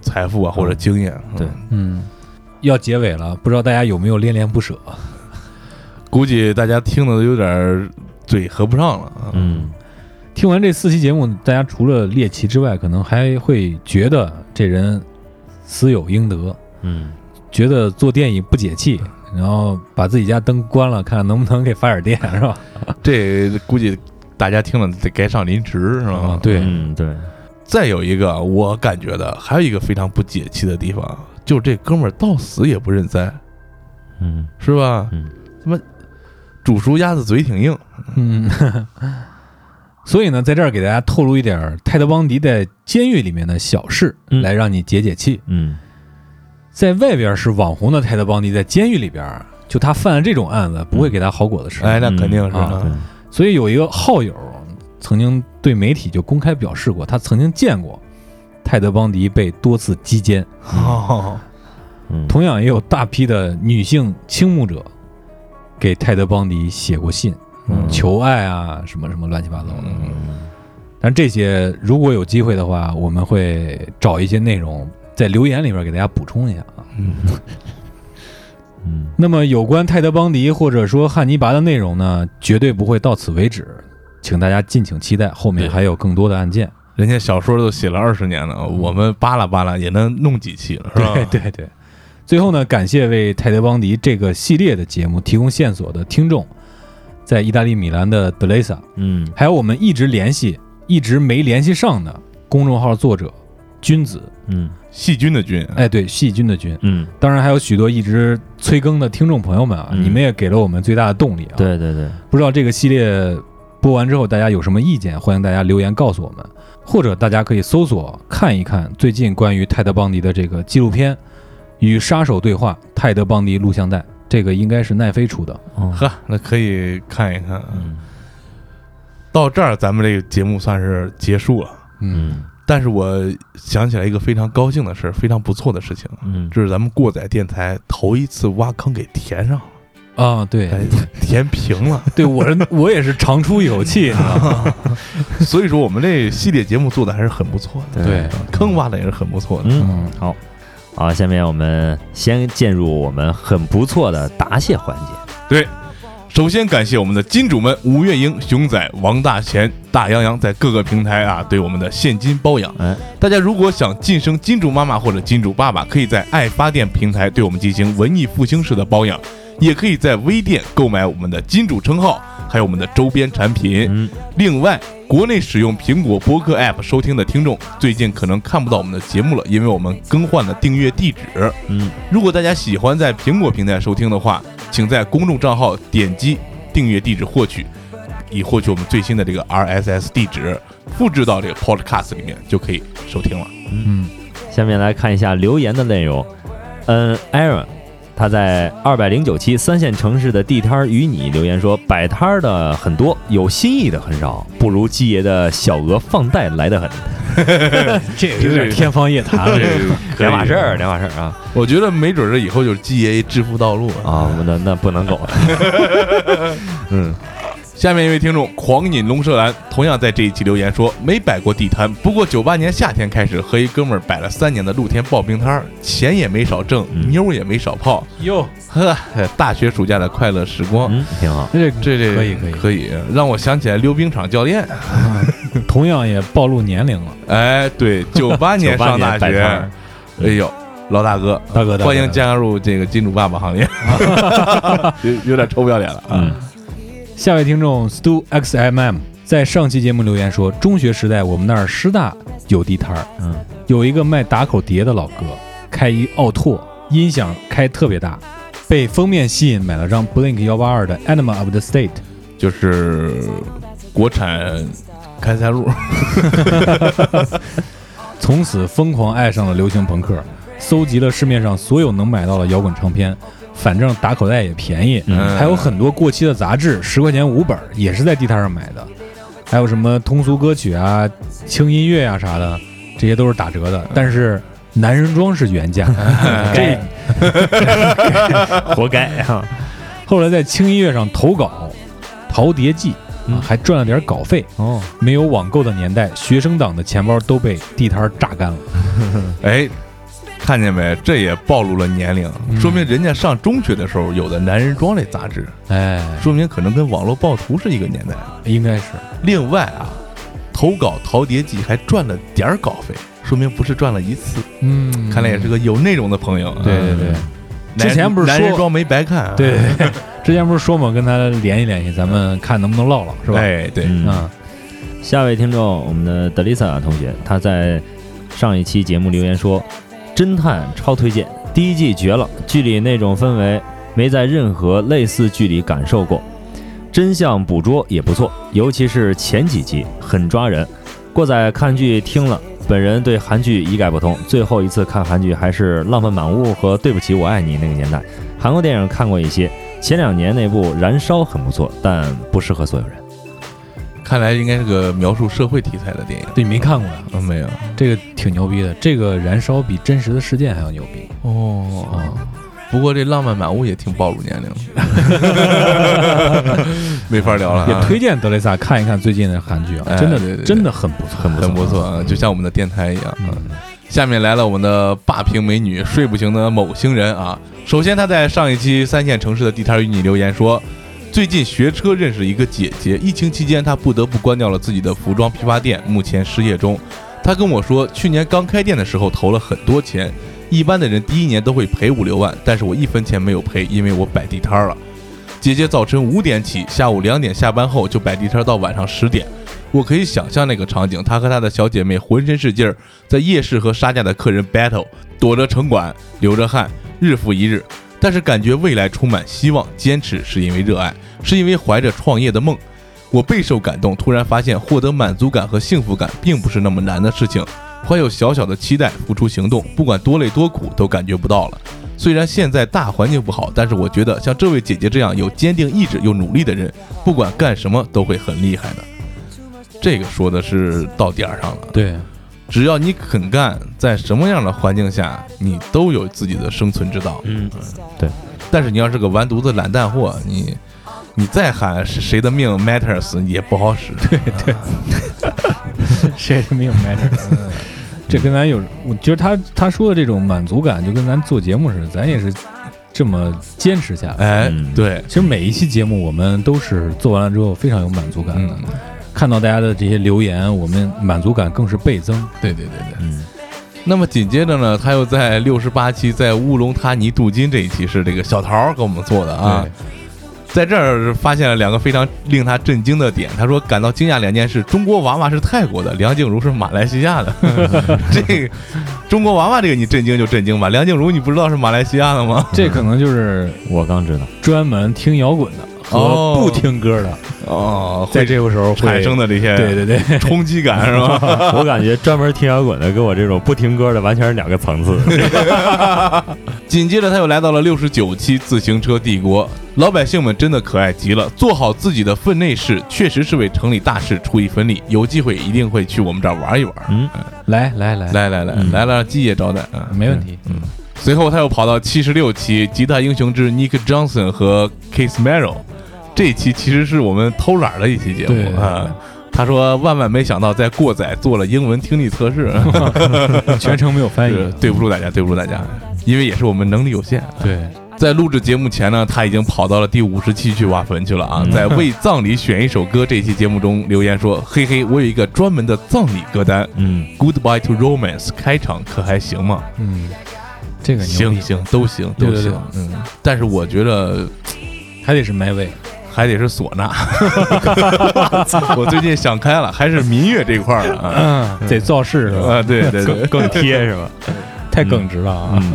财富啊或者经验。对嗯嗯，要结尾了，不知道大家有没有恋恋不舍？估计大家听的都有点儿嘴合不上了啊。嗯听完这四期节目，大家除了猎奇之外，可能还会觉得这人死有应得，嗯觉得做电影不解气，然后把自己家灯关了，看能不能给发点电，是吧？这估计大家听了得该上临时是吧？啊？对。嗯对，再有一个我感觉的，还有一个非常不解气的地方，就是这哥们儿到死也不认栽，嗯。是吧？嗯，他妈煮熟鸭子嘴挺硬。嗯，所以呢，在这儿给大家透露一点儿泰德·邦迪在监狱里面的小事，嗯。来让你解解气。嗯。在外边是网红的泰德·邦迪，在监狱里边，就他犯了这种案子，不会给他好果子吃。哎，那肯定是所以有一个好友曾经对媒体就公开表示过，他曾经见过泰德·邦迪被多次击奸。同样也有大批的女性倾慕者给泰德·邦迪写过信，嗯求爱啊，什么什么乱七八糟的。嗯但这些如果有机会的话，我们会找一些内容在留言里边给大家补充一下啊。嗯嗯那么有关泰德·邦迪或者说汉尼拔的内容呢，绝对不会到此为止，请大家敬请期待，后面还有更多的案件。人家小说都写了二十年了，我们扒拉扒拉也能弄几期了，是吧？对对对。最后呢，感谢为泰德·邦迪这个系列的节目提供线索的听众，在意大利米兰的德雷萨，嗯还有我们一直联系、一直没联系上的公众号作者君子，嗯细菌的菌，哎，对，细菌的菌。嗯，当然还有许多一直催更的听众朋友们啊，嗯你们也给了我们最大的动力啊。，对对对，不知道这个系列播完之后大家有什么意见，欢迎大家留言告诉我们，或者大家可以搜索看一看最近关于泰德·邦迪的这个纪录片《与杀手对话：泰德·邦迪录像带》，这个应该是奈飞出的。哦呵，那可以看一看。嗯到这儿，咱们这个节目算是结束了。嗯但是我想起来一个非常高兴的事儿，非常不错的事情，嗯，这是咱们过载电台头一次挖坑给填上了，啊，对。哎，填平了。对，我我也是长出一口气，你知道吗？所以说，我们这系列节目做的还是很不错的，对，坑挖的也是很不错的。嗯嗯，好，好，下面我们先进入我们很不错的答谢环节。对，首先感谢我们的金主们吴月英、熊仔、王大钱、大洋洋在各个平台啊对我们的现金包养。哎，大家如果想晋升金主妈妈或者金主爸爸，可以在爱发电平台对我们进行文艺复兴式的包养，也可以在微店购买我们的金主称号，还有我们的周边产品。嗯另外，国内使用苹果播客 App 收听的听众，最近可能看不到我们的节目了，因为我们更换了订阅地址。嗯如果大家喜欢在苹果平台收听的话，请在公众账号点击订阅地址获取，以获取我们最新的这个 RSS 地址，复制到这个 Podcast 里面就可以收听了。嗯，下面来看一下留言的内容。嗯，Aaron，他在二百零九期三线城市的地摊儿与你留言说，摆摊儿的很多，有新意的很少，不如鸡爷的小额放贷来得很。这有点天方夜谭了。这两码 事儿，两码事儿啊我觉得没准儿这以后就是鸡爷致富道路。啊，那那不能苟。嗯，下面一位听众狂饮龙舌兰，同样在这一期留言说没摆过地摊，不过九八年夏天开始和一哥们儿摆了三年的露天刨冰摊儿，钱也没少挣，嗯妞儿也没少泡，哟，呵，大学暑假的快乐时光。嗯，挺好。这这这可以可以可以，让我想起来溜冰场教练。同样也暴露年龄了。哎，对，九八年上大学哎呦，老大哥，大哥，大哥欢迎加入这个金主爸爸行列，有有点臭不要脸了啊！嗯，下位听众 Stu XMM 在上期节目留言说，中学时代我们那儿师大有地摊儿，嗯，有一个卖打口碟的老哥，开一奥拓，音响开特别大，被封面吸引，买了张 Blink 幺八二的 Anima of the State。就是国产开塞露，从此疯狂爱上了流行朋克，搜集了市面上所有能买到的摇滚唱片，反正打口袋也便宜，嗯还有很多过期的杂志，十块钱五本儿，也是在地摊上买的，还有什么通俗歌曲啊、轻音乐啊啥的，这些都是打折的，但是男人装是原价。这活该 啊！后来在轻音乐上投稿，《陶碟记》还赚了点稿费。哦，没有网购的年代，学生党的钱包都被地摊榨干了。哎，看见没？这也暴露了年龄，嗯说明人家上中学的时候有的男人装类杂志，哎，说明可能跟网络暴徒是一个年代。应该是。另外啊，投稿《陶碟记》还赚了点儿稿费，说明不是赚了一次，嗯，看来也是个有内容的朋友。对对对。之前不是说男人装没白看啊？对对对，之前不是说嘛，跟他联系联系，咱们看能不能唠唠，是吧？哎，对，嗯啊，下位听众，我们的德丽萨同学，他在上一期节目留言说：“侦探超推荐，第一季绝了，剧里那种氛围没在任何类似剧里感受过，真相捕捉也不错，尤其是前几集很抓人。过载看剧听了，本人对韩剧一概不通，最后一次看韩剧还是《浪漫满屋》和《对不起我爱你》那个年代。韩国电影看过一些，前两年那部《燃烧》很不错，但不适合所有人。”看来应该是个描述社会题材的电影。对，你没看过呀？嗯，没有。这个挺牛逼的，这个燃烧比真实的事件还要牛逼哦啊！不过这浪漫满屋也挺暴露年龄的，没法聊了、啊。也推荐德雷萨看一看最近的韩剧啊，哎真的真的很不错，很很不错啊，就像我们的电台一样。嗯，下面来了我们的霸屏美女睡不醒的某星人啊。首先，他在上一期三线城市的地摊与你留言说，最近学车认识一个姐姐，疫情期间她不得不关掉了自己的服装批发店，目前失业中。她跟我说，去年刚开店的时候投了很多钱，一般的人第一年都会赔五六万，但是我一分钱没有赔，因为我摆地摊了。姐姐早晨五点起，下午两点下班后就摆地摊到晚上十点。我可以想象那个场景，她和她的小姐妹浑身是劲儿，在夜市和杀价的客人 battle，躲着城管，流着汗，日复一日。但是感觉未来充满希望，坚持是因为热爱，是因为怀着创业的梦。我备受感动，突然发现获得满足感和幸福感并不是那么难的事情。怀有小小的期待，付出行动，不管多累多苦都感觉不到了。虽然现在大环境不好，但是我觉得像这位姐姐这样有坚定意志又努力的人，不管干什么都会很厉害的。这个说的是到点儿上了。对，只要你肯干，在什么样的环境下，你都有自己的生存之道。嗯，对但是你要是个完犊子懒蛋货，你你再喊谁的命 matters 也不好使。对 对，谁的命 matters？这跟咱有，我觉得他他说的这种满足感，就跟咱做节目似的，咱也是这么坚持下来。哎嗯，对，其实每一期节目我们都是做完了之后非常有满足感的，嗯，看到大家的这些留言，我们满足感更是倍增。对对对对。嗯，那么紧接着呢，他又在六十八期在乌龙他尼镀金这一期是这个小桃儿给我们做的啊，在这儿发现了两个非常令他震惊的点。他说感到惊讶两件事：中国娃娃是泰国的，梁静茹是马来西亚的。这个中国娃娃这个你震惊就震惊吧，梁静茹你不知道是马来西亚的吗？这可能就是我刚知道，专门听摇滚的和哦不听歌的，哦，在这个时候产生的这些对对对，冲击感是吧？我感觉专门听摇滚的跟我这种不听歌的完全是两个层次。紧接着他又来到了六十九期自行车帝国，老百姓们真的可爱极了，做好自己的分内事，确实是为城里大事出一份力。有机会一定会去我们这儿玩一玩。嗯，来来来，来来来、嗯来了，让基爷招待啊！没问题。嗯随后他又跑到七十六期《吉他英雄之 Nick Johnson 和 Case Merrow》，这一期其实是我们偷懒的一期节目啊。他说万万没想到在过载做了英文听力测试，全程没有翻译。对不住大家，对不住大家，因为也是我们能力有限。对，在录制节目前呢，他已经跑到了第五十期去挖坟去了啊！嗯在为葬礼选一首歌这期节目中留言说：“嘿嘿，我有一个专门的葬礼歌单嗯，，Goodbye to Romance 开场可还行吗？嗯，这个，行行都行都行，嗯。但是我觉得还得是 My Way。还得是唢呐。我最近想开了，还是民乐这块儿的啊。嗯，得造势是吧？啊，对对对，更贴是吧？太耿直了啊！嗯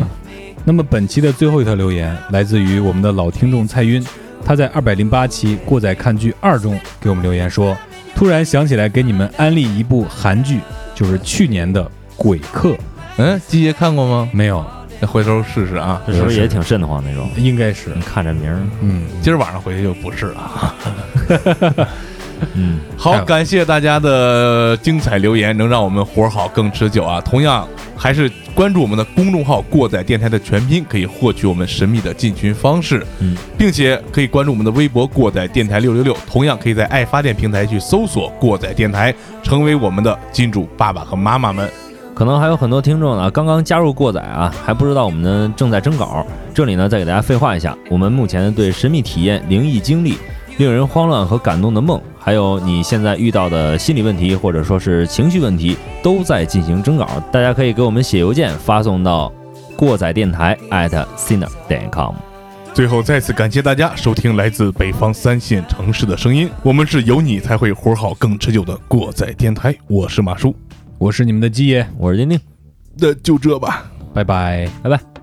那么本期的最后一条留言来自于我们的老听众蔡晕，他在二百零八期《过载看剧二》中给我们留言说：“突然想起来给你们安利一部韩剧，就是去年的《鬼客》，嗯，季爷看过吗？没有？那回头试试啊。这是不是也挺瘆得慌那种？应该是你，看着名儿，嗯，今儿晚上回去就不是了。嗯，好，感谢大家的精彩留言，能让我们活好更持久啊！同样，还是关注我们的公众号“过载电台”的全拼，可以获取我们神秘的进群方式，嗯，并且可以关注我们的微博“过载电台六六六”，同样可以在爱发电平台去搜索“过载电台”，成为我们的金主爸爸和妈妈们。可能还有很多听众呢，刚刚加入过载啊，还不知道我们呢正在征稿。这里呢，再给大家废话一下，我们目前对神秘体验、灵异经历、令人慌乱和感动的梦，还有你现在遇到的心理问题或者说是情绪问题，都在进行征稿。大家可以给我们写邮件发送到过载电台 at sinner 点 com。最后，再次感谢大家收听来自北方三线城市的声音，我们是有你才会活好更持久的过载电台，我是马叔，我是你们的鸡爷，我是丁丁，那就这吧。拜拜。拜拜。